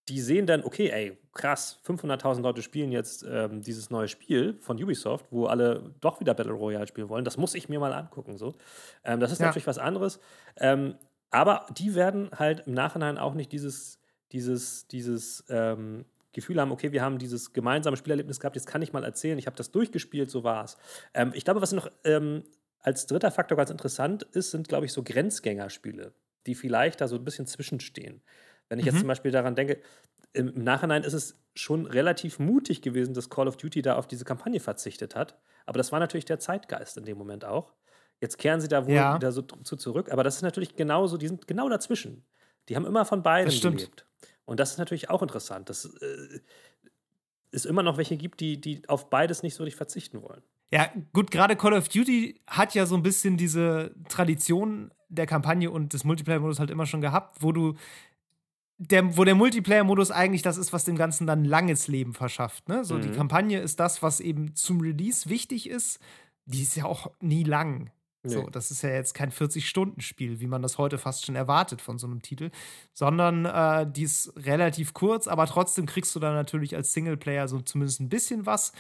die sehen dann, okay, ey, krass, 500.000 Leute spielen jetzt ähm, dieses neue Spiel von Ubisoft, wo alle doch wieder Battle Royale spielen wollen. Das muss ich mir mal angucken. So. Ähm, das ist Ja. natürlich was anderes. Ähm, aber die werden halt im Nachhinein auch nicht dieses, dieses, dieses ähm, Gefühl haben, okay, wir haben dieses gemeinsame Spielerlebnis gehabt, jetzt kann ich mal erzählen, ich habe das durchgespielt, so war es. Ähm, ich glaube, was noch ähm, als dritter Faktor ganz interessant ist, sind, glaube ich, so Grenzgängerspiele, die vielleicht da so ein bisschen zwischenstehen. Wenn ich jetzt Mhm. zum Beispiel daran denke, im im Nachhinein ist es schon relativ mutig gewesen, dass Call of Duty da auf diese Kampagne verzichtet hat. Aber das war natürlich der Zeitgeist in dem Moment auch. Jetzt kehren sie da wohl Ja. wieder so zu zurück. Aber das ist natürlich genauso, die sind genau dazwischen. Die haben immer von beiden gelebt. Und das ist natürlich auch interessant, dass äh, es immer noch welche gibt, die, die auf beides nicht so richtig verzichten wollen. Ja, gut, gerade Call of Duty hat ja so ein bisschen diese Tradition der Kampagne und des Multiplayer-Modus halt immer schon gehabt, wo du der, wo der Multiplayer-Modus eigentlich das ist, was dem Ganzen dann langes Leben verschafft. Ne? So, die Mhm. Kampagne ist das, was eben zum Release wichtig ist. Die ist ja auch nie lang. So, Nee. das ist ja jetzt kein 40-Stunden-Spiel, wie man das heute fast schon erwartet von so einem Titel, sondern äh, die ist relativ kurz, aber trotzdem kriegst du da natürlich als Singleplayer so zumindest ein bisschen was.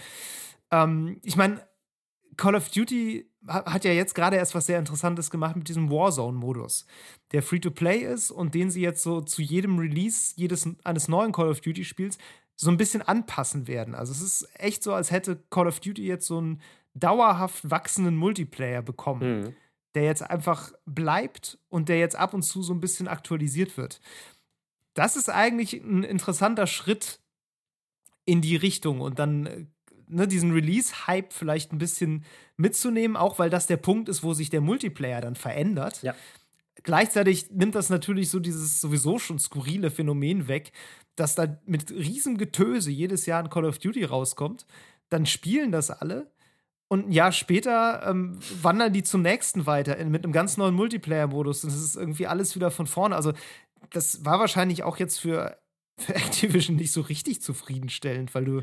Ähm, ich meine, Call of Duty ha- hat ja jetzt gerade erst was sehr Interessantes gemacht mit diesem Warzone-Modus, der Free-to-Play ist und den sie jetzt so zu jedem Release jedes eines neuen Call of Duty-Spiels so ein bisschen anpassen werden. Also es ist echt so, als hätte Call of Duty jetzt so einen dauerhaft wachsenden Multiplayer bekommen Mhm. der jetzt einfach bleibt und der jetzt ab und zu so ein bisschen aktualisiert wird. Das ist eigentlich ein interessanter Schritt in die Richtung und dann äh, ne, diesen Release-Hype vielleicht ein bisschen mitzunehmen, auch weil das der Punkt ist, wo sich der Multiplayer dann verändert. Ja. Gleichzeitig nimmt das natürlich so dieses sowieso schon skurrile Phänomen weg, dass da mit riesem Getöse jedes Jahr ein Call of Duty rauskommt. Dann spielen das alle und ein Jahr später ähm, wandern die zum nächsten weiter in, mit einem ganz neuen Multiplayer-Modus. Und es ist irgendwie alles wieder von vorne. Also, das war wahrscheinlich auch jetzt für, für Activision nicht so richtig zufriedenstellend, weil du,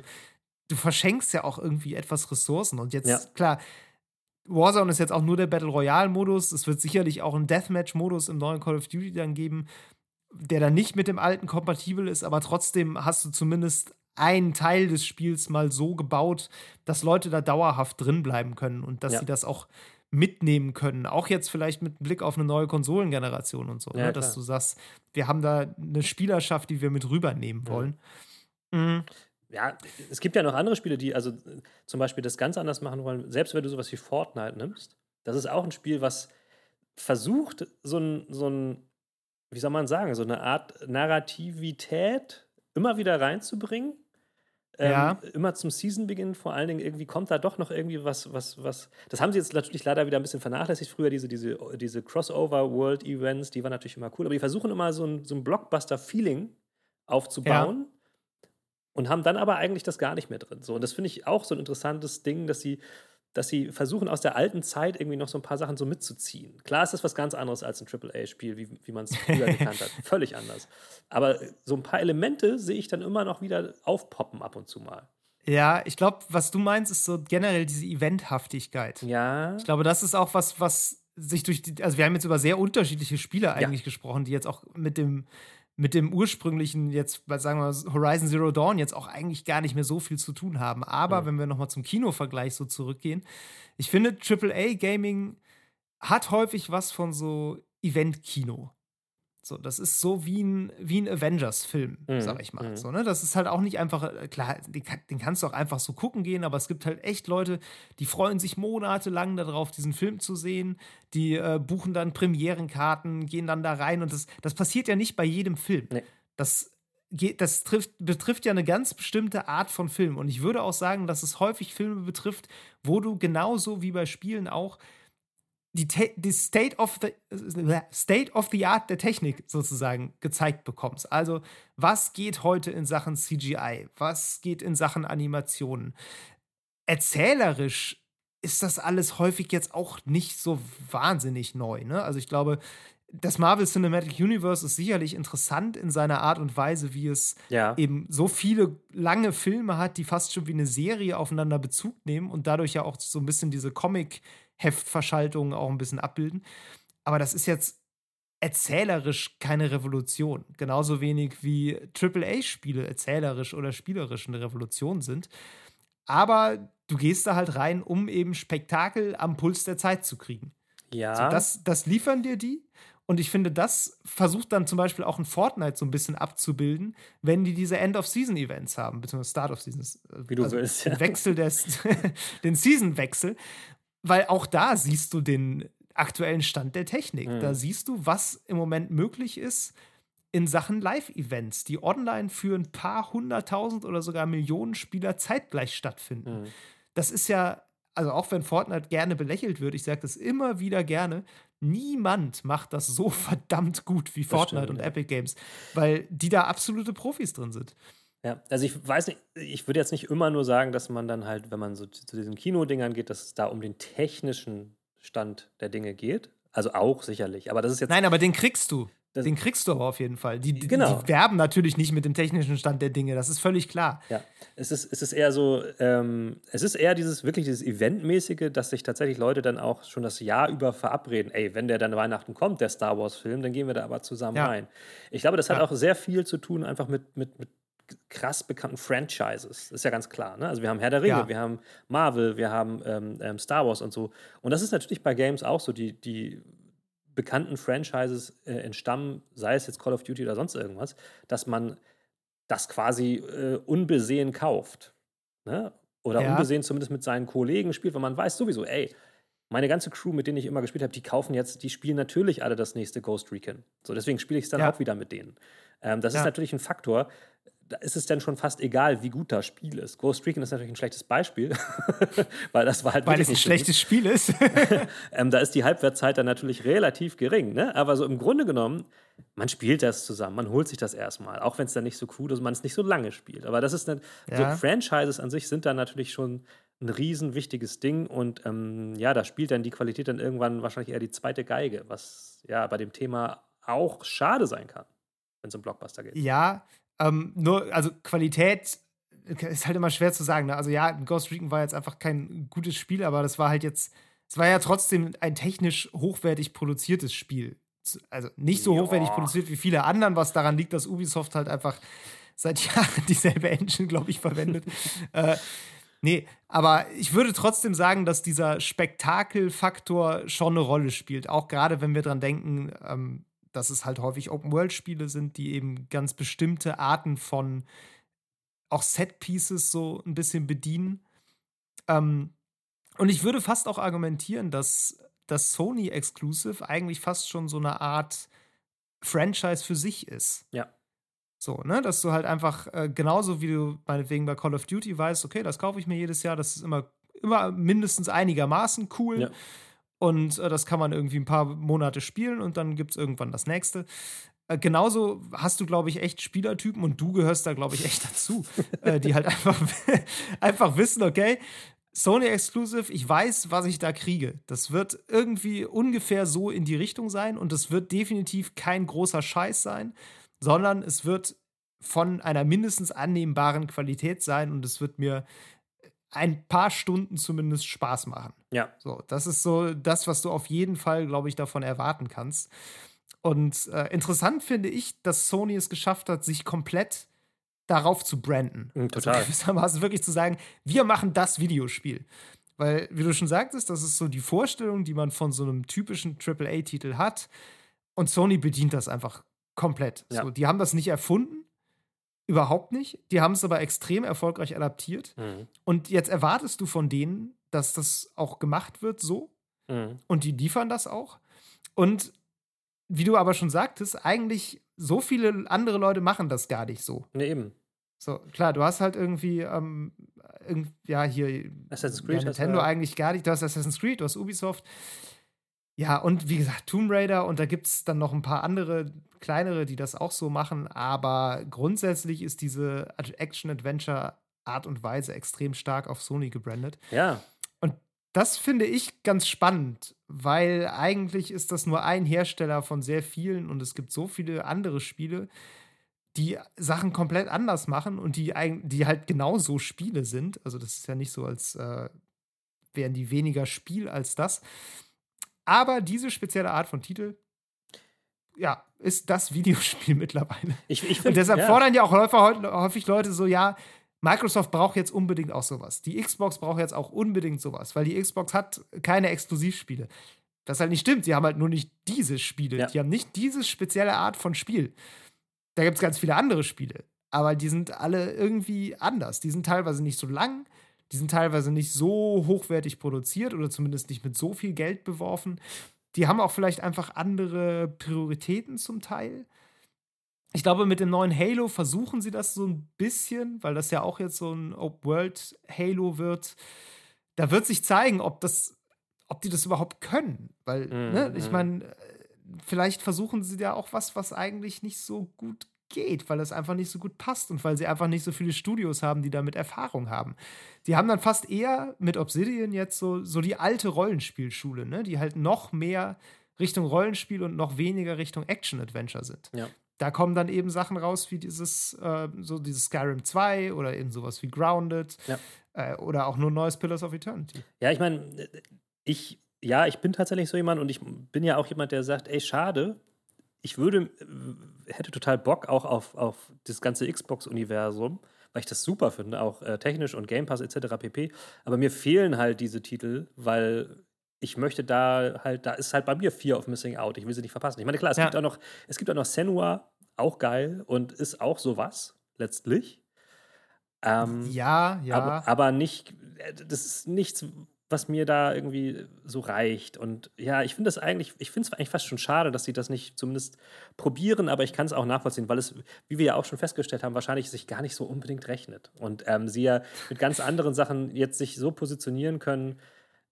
du verschenkst ja auch irgendwie etwas Ressourcen. Und jetzt, Ja. klar, Warzone ist jetzt auch nur der Battle Royale-Modus. Es wird sicherlich auch einen Deathmatch-Modus im neuen Call of Duty dann geben, der dann nicht mit dem alten kompatibel ist, aber trotzdem hast du zumindest einen Teil des Spiels mal so gebaut, dass Leute da dauerhaft drin bleiben können und dass Ja. sie das auch mitnehmen können. Auch jetzt vielleicht mit Blick auf eine neue Konsolengeneration und so, Ja, ne? dass du sagst, wir haben da eine Spielerschaft, die wir mit rübernehmen wollen. Mhm. Ja, es gibt ja noch andere Spiele, die also zum Beispiel das ganz anders machen wollen. Selbst wenn du sowas wie Fortnite nimmst, das ist auch ein Spiel, was versucht, so ein, so ein wie soll man sagen, so eine Art Narrativität immer wieder reinzubringen. Ähm, Ja. Immer zum Seasonbeginn vor allen Dingen irgendwie kommt da doch noch irgendwie was, was, was. Das haben sie jetzt natürlich leider wieder ein bisschen vernachlässigt. Früher diese, diese, diese Crossover-World-Events, die waren natürlich immer cool, aber die versuchen immer so ein, so ein Blockbuster-Feeling aufzubauen und haben dann aber eigentlich das gar nicht mehr drin. So, und das finde ich auch so ein interessantes Ding, dass sie, dass sie versuchen, aus der alten Zeit irgendwie noch so ein paar Sachen so mitzuziehen. Klar ist das was ganz anderes als ein AAA-Spiel, wie, wie man es früher gekannt hat. Völlig anders. Aber so ein paar Elemente sehe ich dann immer noch wieder aufpoppen ab und zu mal. Ja, ich glaube, was du meinst, ist so generell diese Eventhaftigkeit. Ja. Ich glaube, das ist auch was, was sich durch die, also wir haben jetzt über sehr unterschiedliche Spiele eigentlich gesprochen, die jetzt auch mit dem, mit dem ursprünglichen, jetzt sagen wir mal, Horizon Zero Dawn jetzt auch eigentlich gar nicht mehr so viel zu tun haben. Aber Mhm. wenn wir nochmal zum Kinovergleich so zurückgehen, ich finde, AAA-Gaming hat häufig was von so Event-Kino. So, das ist so wie ein, wie ein Avengers-Film, Mhm, sag ich mal. mhm. So, ne? Das ist halt auch nicht einfach, äh, klar, den, den kannst du auch einfach so gucken gehen, aber es gibt halt echt Leute, die freuen sich monatelang darauf, diesen Film zu sehen. Die äh, buchen dann Premierenkarten, gehen dann da rein und das, das passiert ja nicht bei jedem Film. Nee. Das, das trifft, betrifft ja eine ganz bestimmte Art von Film. Und ich würde auch sagen, dass es häufig Filme betrifft, wo du genauso wie bei Spielen auch die, die State, of the, State of the Art der Technik sozusagen gezeigt bekommst. Also, was geht heute in Sachen CGI? Was geht in Sachen Animationen? Erzählerisch ist das alles häufig jetzt auch nicht so wahnsinnig neu. Ne? Also, ich glaube, das Marvel Cinematic Universe ist sicherlich interessant in seiner Art und Weise, wie es Ja. eben so viele lange Filme hat, die fast schon wie eine Serie aufeinander Bezug nehmen und dadurch ja auch so ein bisschen diese Comic-Heftverschaltungen auch ein bisschen abbilden. Aber das ist jetzt erzählerisch keine Revolution. Genauso wenig wie AAA-Spiele erzählerisch oder spielerisch eine Revolution sind. Aber du gehst da halt rein, um eben Spektakel am Puls der Zeit zu kriegen. Ja. So, das, das liefern dir die. Und ich finde, das versucht dann zum Beispiel auch ein Fortnite so ein bisschen abzubilden, wenn die diese End-of-Season-Events haben, beziehungsweise Start-of-Seasons. äh, Wie du willst, Den ja. Wechsel des, den Season-Wechsel. Weil auch da siehst du den aktuellen Stand der Technik. Mhm. Da siehst du, was im Moment möglich ist in Sachen Live-Events, die online für ein paar hunderttausend oder sogar Millionen Spieler zeitgleich stattfinden Mhm. das ist ja, also auch wenn Fortnite gerne belächelt wird, ich sage das immer wieder gerne, niemand macht das so verdammt gut wie Fortnite stimmt, und ja. Epic Games, weil die da absolute Profis drin sind. Ja, also ich weiß nicht, ich würde jetzt nicht immer nur sagen, dass man dann halt, wenn man so zu diesen Kinodingern geht, dass es da um den technischen Stand der Dinge geht. Also auch sicherlich. Aber das ist jetzt. Nein, aber den kriegst du. Den kriegst du aber auf jeden Fall. Die, Genau. die werben natürlich nicht mit dem technischen Stand der Dinge, das ist völlig klar. Ja, es ist, es ist eher so, ähm, es ist eher dieses wirklich dieses Eventmäßige, dass sich tatsächlich Leute dann auch schon das Jahr über verabreden. Ey, wenn der dann Weihnachten kommt, der Star Wars-Film, dann gehen wir da aber zusammen Ja. rein. Ich glaube, das hat Ja. auch sehr viel zu tun, einfach mit, mit, mit krass bekannten Franchises. Das ist ja ganz klar. Ne? Also wir haben Herr der Ringe, Ja. wir haben Marvel, wir haben ähm, ähm, Star Wars und so. Und das ist natürlich bei Games auch so. Die, die bekannten Franchises äh, entstammen, sei es jetzt Call of Duty oder sonst irgendwas, dass man das quasi äh, unbesehen kauft. Ne? Oder Ja. unbesehen zumindest mit seinen Kollegen spielt, weil man weiß sowieso, ey, meine ganze Crew, mit denen ich immer gespielt habe, die kaufen jetzt, die spielen natürlich alle das nächste Ghost Recon. So, deswegen spiele ich es dann Ja. auch wieder mit denen. Ähm, das ist natürlich ein Faktor. Da ist es dann schon fast egal, wie gut das Spiel ist. Ghost Recon ist natürlich ein schlechtes Beispiel, weil das war halt Weil es ein schlechtes Spiel ist. Ähm, da ist die Halbwertszeit dann natürlich relativ gering. Ne? Aber so im Grunde genommen, man spielt das zusammen, man holt sich das erstmal, auch wenn es dann nicht so cool ist man es nicht so lange spielt. Aber das ist eine, Ja. so Franchises an sich sind dann natürlich schon ein riesen wichtiges Ding und ähm, ja, da spielt dann die Qualität dann irgendwann wahrscheinlich eher die zweite Geige, was ja bei dem Thema auch schade sein kann, wenn es um Blockbuster geht. Ja, ähm, nur, also Qualität ist halt immer schwer zu sagen. Ne? Also ja, Ghost Recon war jetzt einfach kein gutes Spiel, aber das war halt jetzt, es war ja trotzdem ein technisch hochwertig produziertes Spiel. Also nicht so Ja. hochwertig produziert wie viele anderen, was daran liegt, dass Ubisoft halt einfach seit Jahren dieselbe Engine, glaube ich, verwendet. äh, nee, aber ich würde trotzdem sagen, dass dieser Spektakelfaktor schon eine Rolle spielt. Auch gerade wenn wir dran denken, ähm, dass es halt häufig Open-World-Spiele sind, die eben ganz bestimmte Arten von auch Set-Pieces so ein bisschen bedienen. Ähm, und ich würde fast auch argumentieren, dass das Sony Exclusive eigentlich fast schon so eine Art Franchise für sich ist. Ja. So, ne, dass du halt einfach äh, genauso wie du meinetwegen bei Call of Duty weißt, okay, das kaufe ich mir jedes Jahr, das ist immer, immer mindestens einigermaßen cool. Ja. Und äh, das kann man irgendwie ein paar Monate spielen und dann gibt es irgendwann das nächste. Äh, genauso hast du, glaube ich, echt Spielertypen und du gehörst da, glaube ich, echt dazu, äh, die halt einfach, einfach wissen, okay, Sony Exclusive, ich weiß, was ich da kriege. Das wird irgendwie ungefähr so in die Richtung sein und es wird definitiv kein großer Scheiß sein, sondern es wird von einer mindestens annehmbaren Qualität sein und es wird mir ein paar Stunden zumindest Spaß machen. Ja. So, das ist so das, was du auf jeden Fall, glaube ich, davon erwarten kannst. Und äh, interessant finde ich, dass Sony es geschafft hat, sich komplett darauf zu branden. Mhm, total. Also gewissermaßen wirklich zu sagen, wir machen das Videospiel. Weil, wie du schon sagtest, das ist so die Vorstellung, die man von so einem typischen AAA-Titel hat. Und Sony bedient das einfach Komplett. Ja. So, die haben das nicht erfunden. Überhaupt nicht. Die haben es aber extrem erfolgreich adaptiert. Mhm. Und jetzt erwartest du von denen, dass das auch gemacht wird so. Mhm. Und die liefern das auch. Und wie du aber schon sagtest, eigentlich so viele andere Leute machen das gar nicht so. Ne, eben. So, klar, du hast halt irgendwie, ähm, irgend, ja, hier Assassin's ja, Creed. du Nintendo ja. eigentlich gar nicht. Du hast Assassin's Creed, du hast Ubisoft. Ja, und wie gesagt, Tomb Raider und da gibt es dann noch ein paar andere kleinere, die das auch so machen. Aber grundsätzlich ist diese Action-Adventure-Art und Weise extrem stark auf Sony gebrandet. Ja, Das finde ich ganz spannend, weil eigentlich ist das nur ein Hersteller von sehr vielen und es gibt so viele andere Spiele, die Sachen komplett anders machen und die, die halt genauso Spiele sind. Also das ist ja nicht so, als äh, wären die weniger Spiel als das. Aber diese spezielle Art von Titel, ja, ist das Videospiel mittlerweile. ich, ich Und finde. deshalb ja. fordern ja auch häufig Leute so, ja, Microsoft braucht jetzt unbedingt auch sowas. Die Xbox braucht jetzt auch unbedingt sowas, weil die Xbox hat keine Exklusivspiele. Das halt nicht stimmt. Sie haben halt nur nicht diese Spiele. Ja. Die haben nicht diese spezielle Art von Spiel. Da gibt es ganz viele andere Spiele. Aber die sind alle irgendwie anders. Die sind teilweise nicht so lang. Die sind teilweise nicht so hochwertig produziert oder zumindest nicht mit so viel Geld beworfen. Die haben auch vielleicht einfach andere Prioritäten zum Teil. Ich glaube, mit dem neuen Halo versuchen sie das so ein bisschen, weil das ja auch jetzt so ein Open-World-Halo wird. Da wird sich zeigen, ob das, ob die das überhaupt können. Weil, Mhm, ne, ich mhm. meine, vielleicht versuchen sie ja auch was, was eigentlich nicht so gut geht, weil es einfach nicht so gut passt und weil sie einfach nicht so viele Studios haben, die damit Erfahrung haben. Die haben dann fast eher mit Obsidian jetzt so, so die alte Rollenspielschule, ne? die halt noch mehr Richtung Rollenspiel und noch weniger Richtung Action-Adventure sind. Ja. Da kommen dann eben Sachen raus wie dieses, äh, so dieses Skyrim 2 oder eben sowas wie Grounded Ja. äh, oder auch nur neues Pillars of Eternity. Ja, ich meine, ich, ja, ich bin tatsächlich so jemand und ich bin ja auch jemand, der sagt, ey, schade, ich würde, äh, hätte total Bock auch auf, auf das ganze Xbox-Universum, weil ich das super finde, auch äh, technisch und Game Pass etc. pp. Aber mir fehlen halt diese Titel, weil ich möchte da halt, da ist halt bei mir Fear of Missing Out. Ich will sie nicht verpassen. Ich meine, klar, es Ja. gibt auch noch, es gibt auch noch Senua, auch geil und ist auch sowas, letztlich. Ähm, Ja, ja. aber, aber nicht, äh, das ist nichts, was mir da irgendwie so reicht. Und ja, ich finde das eigentlich, ich finde es eigentlich fast schon schade, dass sie das nicht zumindest probieren, aber ich kann es auch nachvollziehen, weil es, wie wir ja auch schon festgestellt haben, wahrscheinlich sich gar nicht so unbedingt rechnet. Und ähm, sie ja mit ganz anderen Sachen jetzt sich so positionieren können,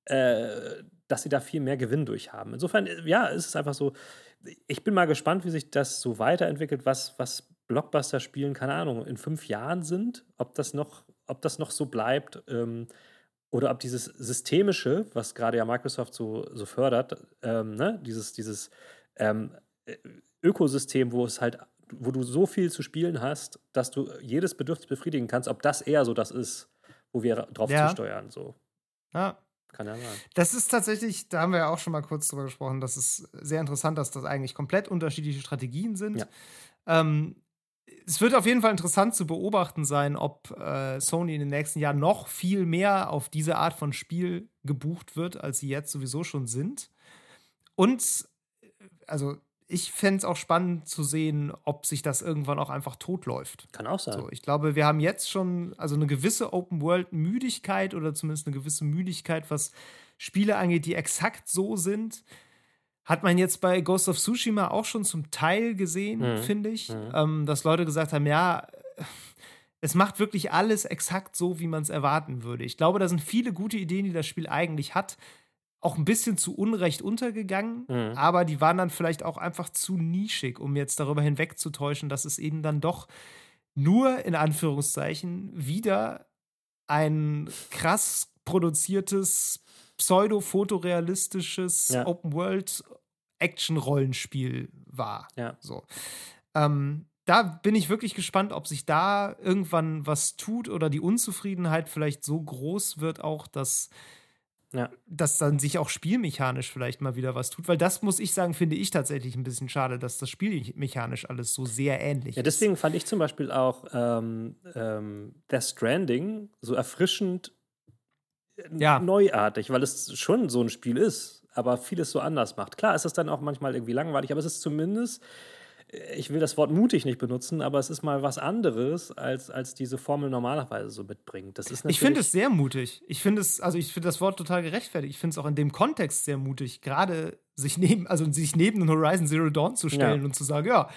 äh, dass sie da viel mehr Gewinn durch haben. Insofern, äh, ja, ist es einfach so. Ich bin mal gespannt, wie sich das so weiterentwickelt, was, was Blockbuster-Spielen, keine Ahnung, in fünf Jahren sind, ob das noch, ob das noch so bleibt. Ähm, oder ob dieses Systemische, was gerade ja Microsoft so, so fördert, ähm, ne? dieses, dieses ähm, äh, Ökosystem, wo es halt, wo du so viel zu spielen hast, dass du jedes Bedürfnis befriedigen kannst, ob das eher so das ist, wo wir drauf Ja. zusteuern. So. ja. Kann ja sein. Das ist tatsächlich, da haben wir ja auch schon mal kurz drüber gesprochen, das ist sehr interessant, dass das eigentlich komplett unterschiedliche Strategien sind. Ja. Ähm, es wird auf jeden Fall interessant zu beobachten sein, ob äh, Sony in den nächsten Jahren noch viel mehr auf diese Art von Spiel gebucht wird, als sie jetzt sowieso schon sind. Und also ich fände es auch spannend zu sehen, ob sich das irgendwann auch einfach totläuft. Kann auch sein. So, ich glaube, wir haben jetzt schon also eine gewisse Open-World-Müdigkeit oder zumindest eine gewisse Müdigkeit, was Spiele angeht, die exakt so sind. Hat man jetzt bei Ghost of Tsushima auch schon zum Teil gesehen, Mhm. finde ich, Mhm. ähm, dass Leute gesagt haben, ja, es macht wirklich alles exakt so, wie man es erwarten würde. Ich glaube, da sind viele gute Ideen, die das Spiel eigentlich hat, auch ein bisschen zu Unrecht untergegangen, Mhm. aber die waren dann vielleicht auch einfach zu nischig, um jetzt darüber hinwegzutäuschen, dass es eben dann doch nur in Anführungszeichen wieder ein krass produziertes, pseudo-fotorealistisches Ja. Open-World-Action-Rollenspiel war. Ja. So. Ähm, da bin ich wirklich gespannt, ob sich da irgendwann was tut oder die Unzufriedenheit vielleicht so groß wird, auch dass, Ja. dass dann sich auch spielmechanisch vielleicht mal wieder was tut. Weil das muss ich sagen, finde ich tatsächlich ein bisschen schade, dass das spielmechanisch alles so sehr ähnlich Ja, deswegen fand ich zum Beispiel auch ähm, ähm, Death Stranding so erfrischend äh, Ja. neuartig, weil es schon so ein Spiel ist, aber vieles so anders macht. Klar ist es dann auch manchmal irgendwie langweilig, aber es ist zumindest ich will das Wort mutig nicht benutzen, aber es ist mal was anderes, als, als diese Formel normalerweise so mitbringt. Das ist ich finde es sehr mutig. Ich finde es, also ich finde das Wort total gerechtfertigt. Ich finde es auch in dem Kontext sehr mutig, gerade sich neben, also sich neben Horizon Zero Dawn zu stellen ja. und zu sagen, ja,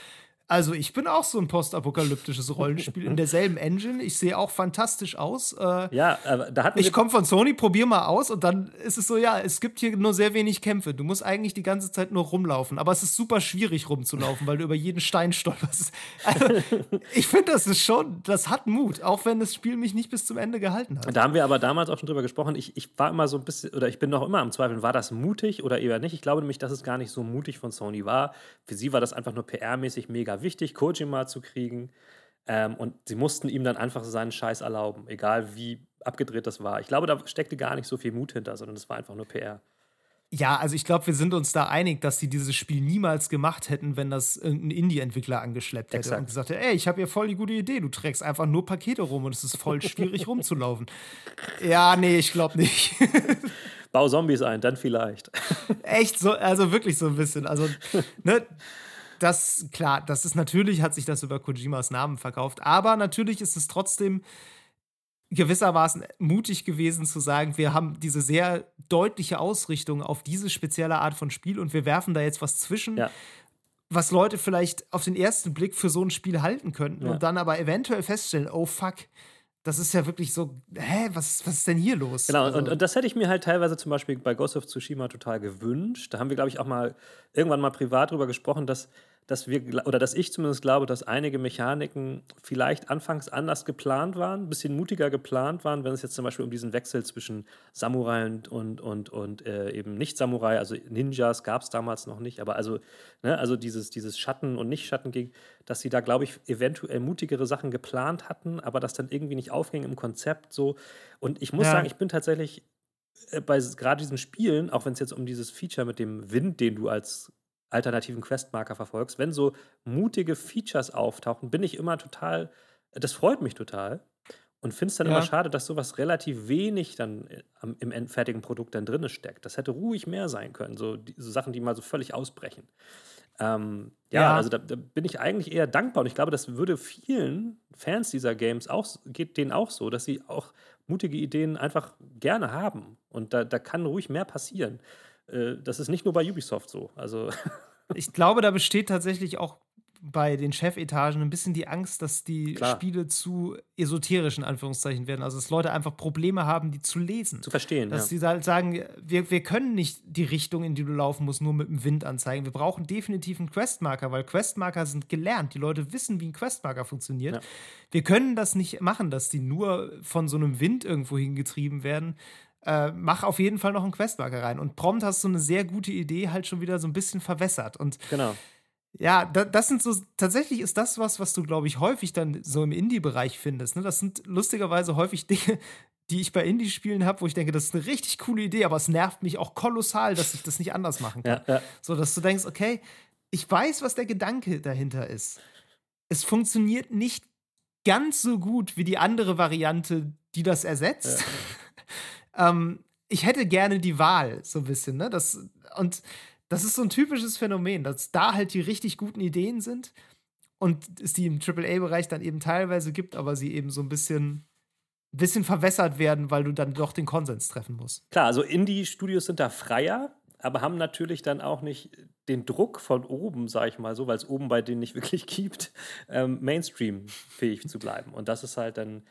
also ich bin auch so ein postapokalyptisches Rollenspiel in derselben Engine. Ich sehe auch fantastisch aus. Äh, ja, aber da hatten Ich komme von Sony, probier mal aus und dann ist es so, ja, es gibt hier nur sehr wenig Kämpfe. Du musst eigentlich die ganze Zeit nur rumlaufen. Aber es ist super schwierig rumzulaufen, weil du über jeden Stein stolperst. Also, ich finde, das ist schon, das hat Mut, auch wenn das Spiel mich nicht bis zum Ende gehalten hat. Da haben wir aber damals auch schon drüber gesprochen. Ich, ich war immer so ein bisschen, oder ich bin noch immer am Zweifeln, war das mutig oder eher nicht? Ich glaube nämlich, dass es gar nicht so mutig von Sony war. Für sie war das einfach nur PR-mäßig mega mega wichtig, Kojima zu kriegen. Ähm, und sie mussten ihm dann einfach seinen Scheiß erlauben, egal wie abgedreht das war. Ich glaube, da steckte gar nicht so viel Mut hinter, sondern es war einfach nur PR. Ja, also ich glaube, wir sind uns da einig, dass sie dieses Spiel niemals gemacht hätten, wenn das irgendein Indie-Entwickler angeschleppt hätte Exakt. und gesagt hätte, ey, ich habe hier voll die gute Idee, du trägst einfach nur Pakete rum und es ist voll schwierig rumzulaufen. Ja, nee, ich glaube nicht. Bau Zombies ein, dann vielleicht. Echt so, also wirklich so ein bisschen. Also, ne, das, klar, das ist natürlich, hat sich das über Kojimas Namen verkauft, aber natürlich ist es trotzdem gewissermaßen mutig gewesen zu sagen, wir haben diese sehr deutliche Ausrichtung auf diese spezielle Art von Spiel und wir werfen da jetzt was zwischen, ja. was Leute vielleicht auf den ersten Blick für so ein Spiel halten könnten ja. und dann aber eventuell feststellen, oh fuck, das ist ja wirklich so, hä, was, was ist denn hier los? Genau, also, und, und, das hätte ich mir halt teilweise zum Beispiel bei Ghost of Tsushima total gewünscht. Da haben wir, glaube ich, auch mal irgendwann mal privat drüber gesprochen, dass dass wir, oder dass ich zumindest glaube, dass einige Mechaniken vielleicht anfangs anders geplant waren, ein bisschen mutiger geplant waren, wenn es jetzt zum Beispiel um diesen Wechsel zwischen Samurai und, und, und, und äh, eben Nicht-Samurai, also Ninjas gab es damals noch nicht, aber also, ne, also dieses, dieses Schatten und Nicht-Schatten ging, dass sie da, glaube ich, eventuell mutigere Sachen geplant hatten, aber das dann irgendwie nicht aufging im Konzept so. Und ich muss ja. sagen, ich bin tatsächlich äh, bei gerade diesen Spielen, auch wenn es jetzt um dieses Feature mit dem Wind, den du als alternativen Questmarker verfolgst, wenn so mutige Features auftauchen, bin ich immer total, das freut mich total. Und finde es dann ja. immer schade, dass sowas relativ wenig dann äh, im endfertigen Produkt dann drin steckt. Das hätte ruhig mehr sein können, so, die, so Sachen, die mal so völlig ausbrechen. Ähm, ja, ja, also da, da, bin ich eigentlich eher dankbar und ich glaube, das würde vielen Fans dieser Games auch, geht denen auch so, dass sie auch mutige Ideen einfach gerne haben. Und da, da kann ruhig mehr passieren. Äh, das ist nicht nur bei Ubisoft so. Also. ich glaube, da besteht tatsächlich auch bei den Chefetagen ein bisschen die Angst, dass die Klar. Spiele zu esoterisch in Anführungszeichen werden. Also dass Leute einfach Probleme haben, die zu lesen. Zu verstehen. Dass ja. sie halt sagen, wir, wir können nicht die Richtung, in die du laufen musst, nur mit dem Wind anzeigen. Wir brauchen definitiv einen Questmarker, weil Questmarker sind gelernt. Die Leute wissen, wie ein Questmarker funktioniert. Ja. Wir können das nicht machen, dass die nur von so einem Wind irgendwo hingetrieben werden äh, mach auf jeden Fall noch einen Questmarker rein. Und prompt hast du eine sehr gute Idee halt schon wieder so ein bisschen verwässert. Und genau. Ja, da, das sind so, tatsächlich ist das was, was du, glaube ich, häufig dann so im Indie-Bereich findest. Ne? Das sind lustigerweise häufig Dinge, die ich bei Indie-Spielen habe, wo ich denke, das ist eine richtig coole Idee, aber es nervt mich auch kolossal, dass ich das nicht anders machen kann. Ja, ja. So, dass du denkst, okay, ich weiß, was der Gedanke dahinter ist. Es funktioniert nicht ganz so gut wie die andere Variante, die das ersetzt. Ja. ähm, ich hätte gerne die Wahl, so ein bisschen, ne? Das, und das ist so ein typisches Phänomen, dass da halt die richtig guten Ideen sind und es die im AAA-Bereich dann eben teilweise gibt, aber sie eben so ein bisschen, bisschen verwässert werden, weil du dann doch den Konsens treffen musst. Klar, also Indie-Studios sind da freier, aber haben natürlich dann auch nicht den Druck von oben, sag ich mal so, weil es oben bei denen nicht wirklich gibt, ähm, Mainstream-fähig zu bleiben. Und das ist halt dann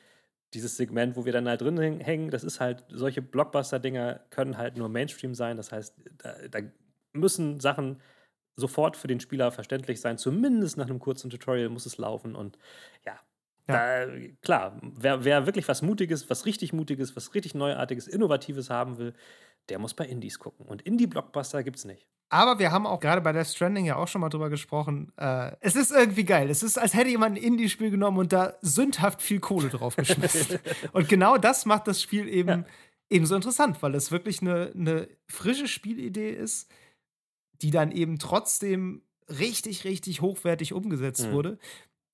dieses Segment, wo wir dann halt drin hängen, das ist halt, solche Blockbuster-Dinger können halt nur Mainstream sein. Das heißt, da, da, müssen Sachen sofort für den Spieler verständlich sein. Zumindest nach einem kurzen Tutorial muss es laufen. Und ja, ja. Da, klar, wer, wer wirklich was Mutiges, was richtig Mutiges, was richtig Neuartiges, Innovatives haben will, der muss bei Indies gucken. Und Indie-Blockbuster gibt es nicht. Aber wir haben auch gerade bei Death Stranding ja auch schon mal drüber gesprochen. Äh, es ist irgendwie geil. Es ist, als hätte jemand ein Indie-Spiel genommen und da sündhaft viel Kohle drauf geschmissen. und genau das macht das Spiel eben, ja. eben so interessant, weil es wirklich eine, eine frische Spielidee ist, die dann eben trotzdem richtig, richtig hochwertig umgesetzt mhm. wurde.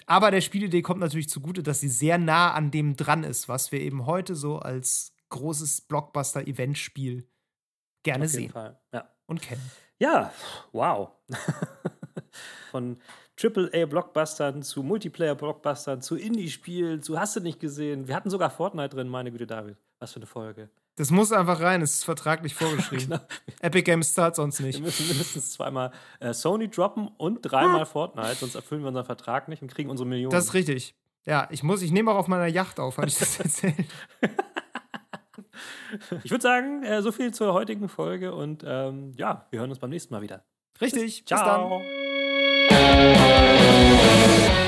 Aber der Spielidee kommt natürlich zugute, dass sie sehr nah an dem dran ist, was wir eben heute so als großes Blockbuster-Event-Spiel gerne Auf sehen Fall. Ja. und kennen. Ja, wow. Von AAA-Blockbustern, zu Multiplayer-Blockbustern, zu Indie-Spielen, zu Hast du nicht gesehen. Wir hatten sogar Fortnite drin, meine Güte, David. Was für eine Folge. Das muss einfach rein, es ist vertraglich vorgeschrieben. genau. Epic Games zahlt sonst nicht. Wir müssen mindestens zweimal äh, Sony droppen und dreimal Fortnite, sonst erfüllen wir unseren Vertrag nicht und kriegen unsere Millionen. Das ist richtig. Ja, ich muss, ich nehme auch auf meiner Yacht auf, hatte ich das erzählt. Ich würde sagen, äh, so viel zur heutigen Folge und ähm, ja, wir hören uns beim nächsten Mal wieder. Richtig. Bis, ciao.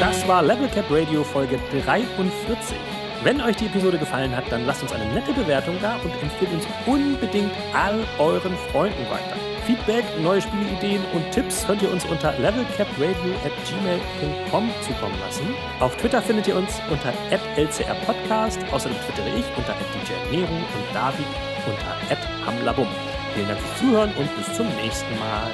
Das war Level Cap Radio Folge 43. Wenn euch die Episode gefallen hat, dann lasst uns eine nette Bewertung da und empfehlt uns unbedingt all euren Freunden weiter. Feedback, neue Spielideen und Tipps könnt ihr uns unter levelcapradio.gmail.com zukommen lassen. Auf Twitter findet ihr uns unter lcrpodcast. Außerdem twittere ich unter djnero und David unter hamlabum. Vielen Dank fürs Zuhören und bis zum nächsten Mal.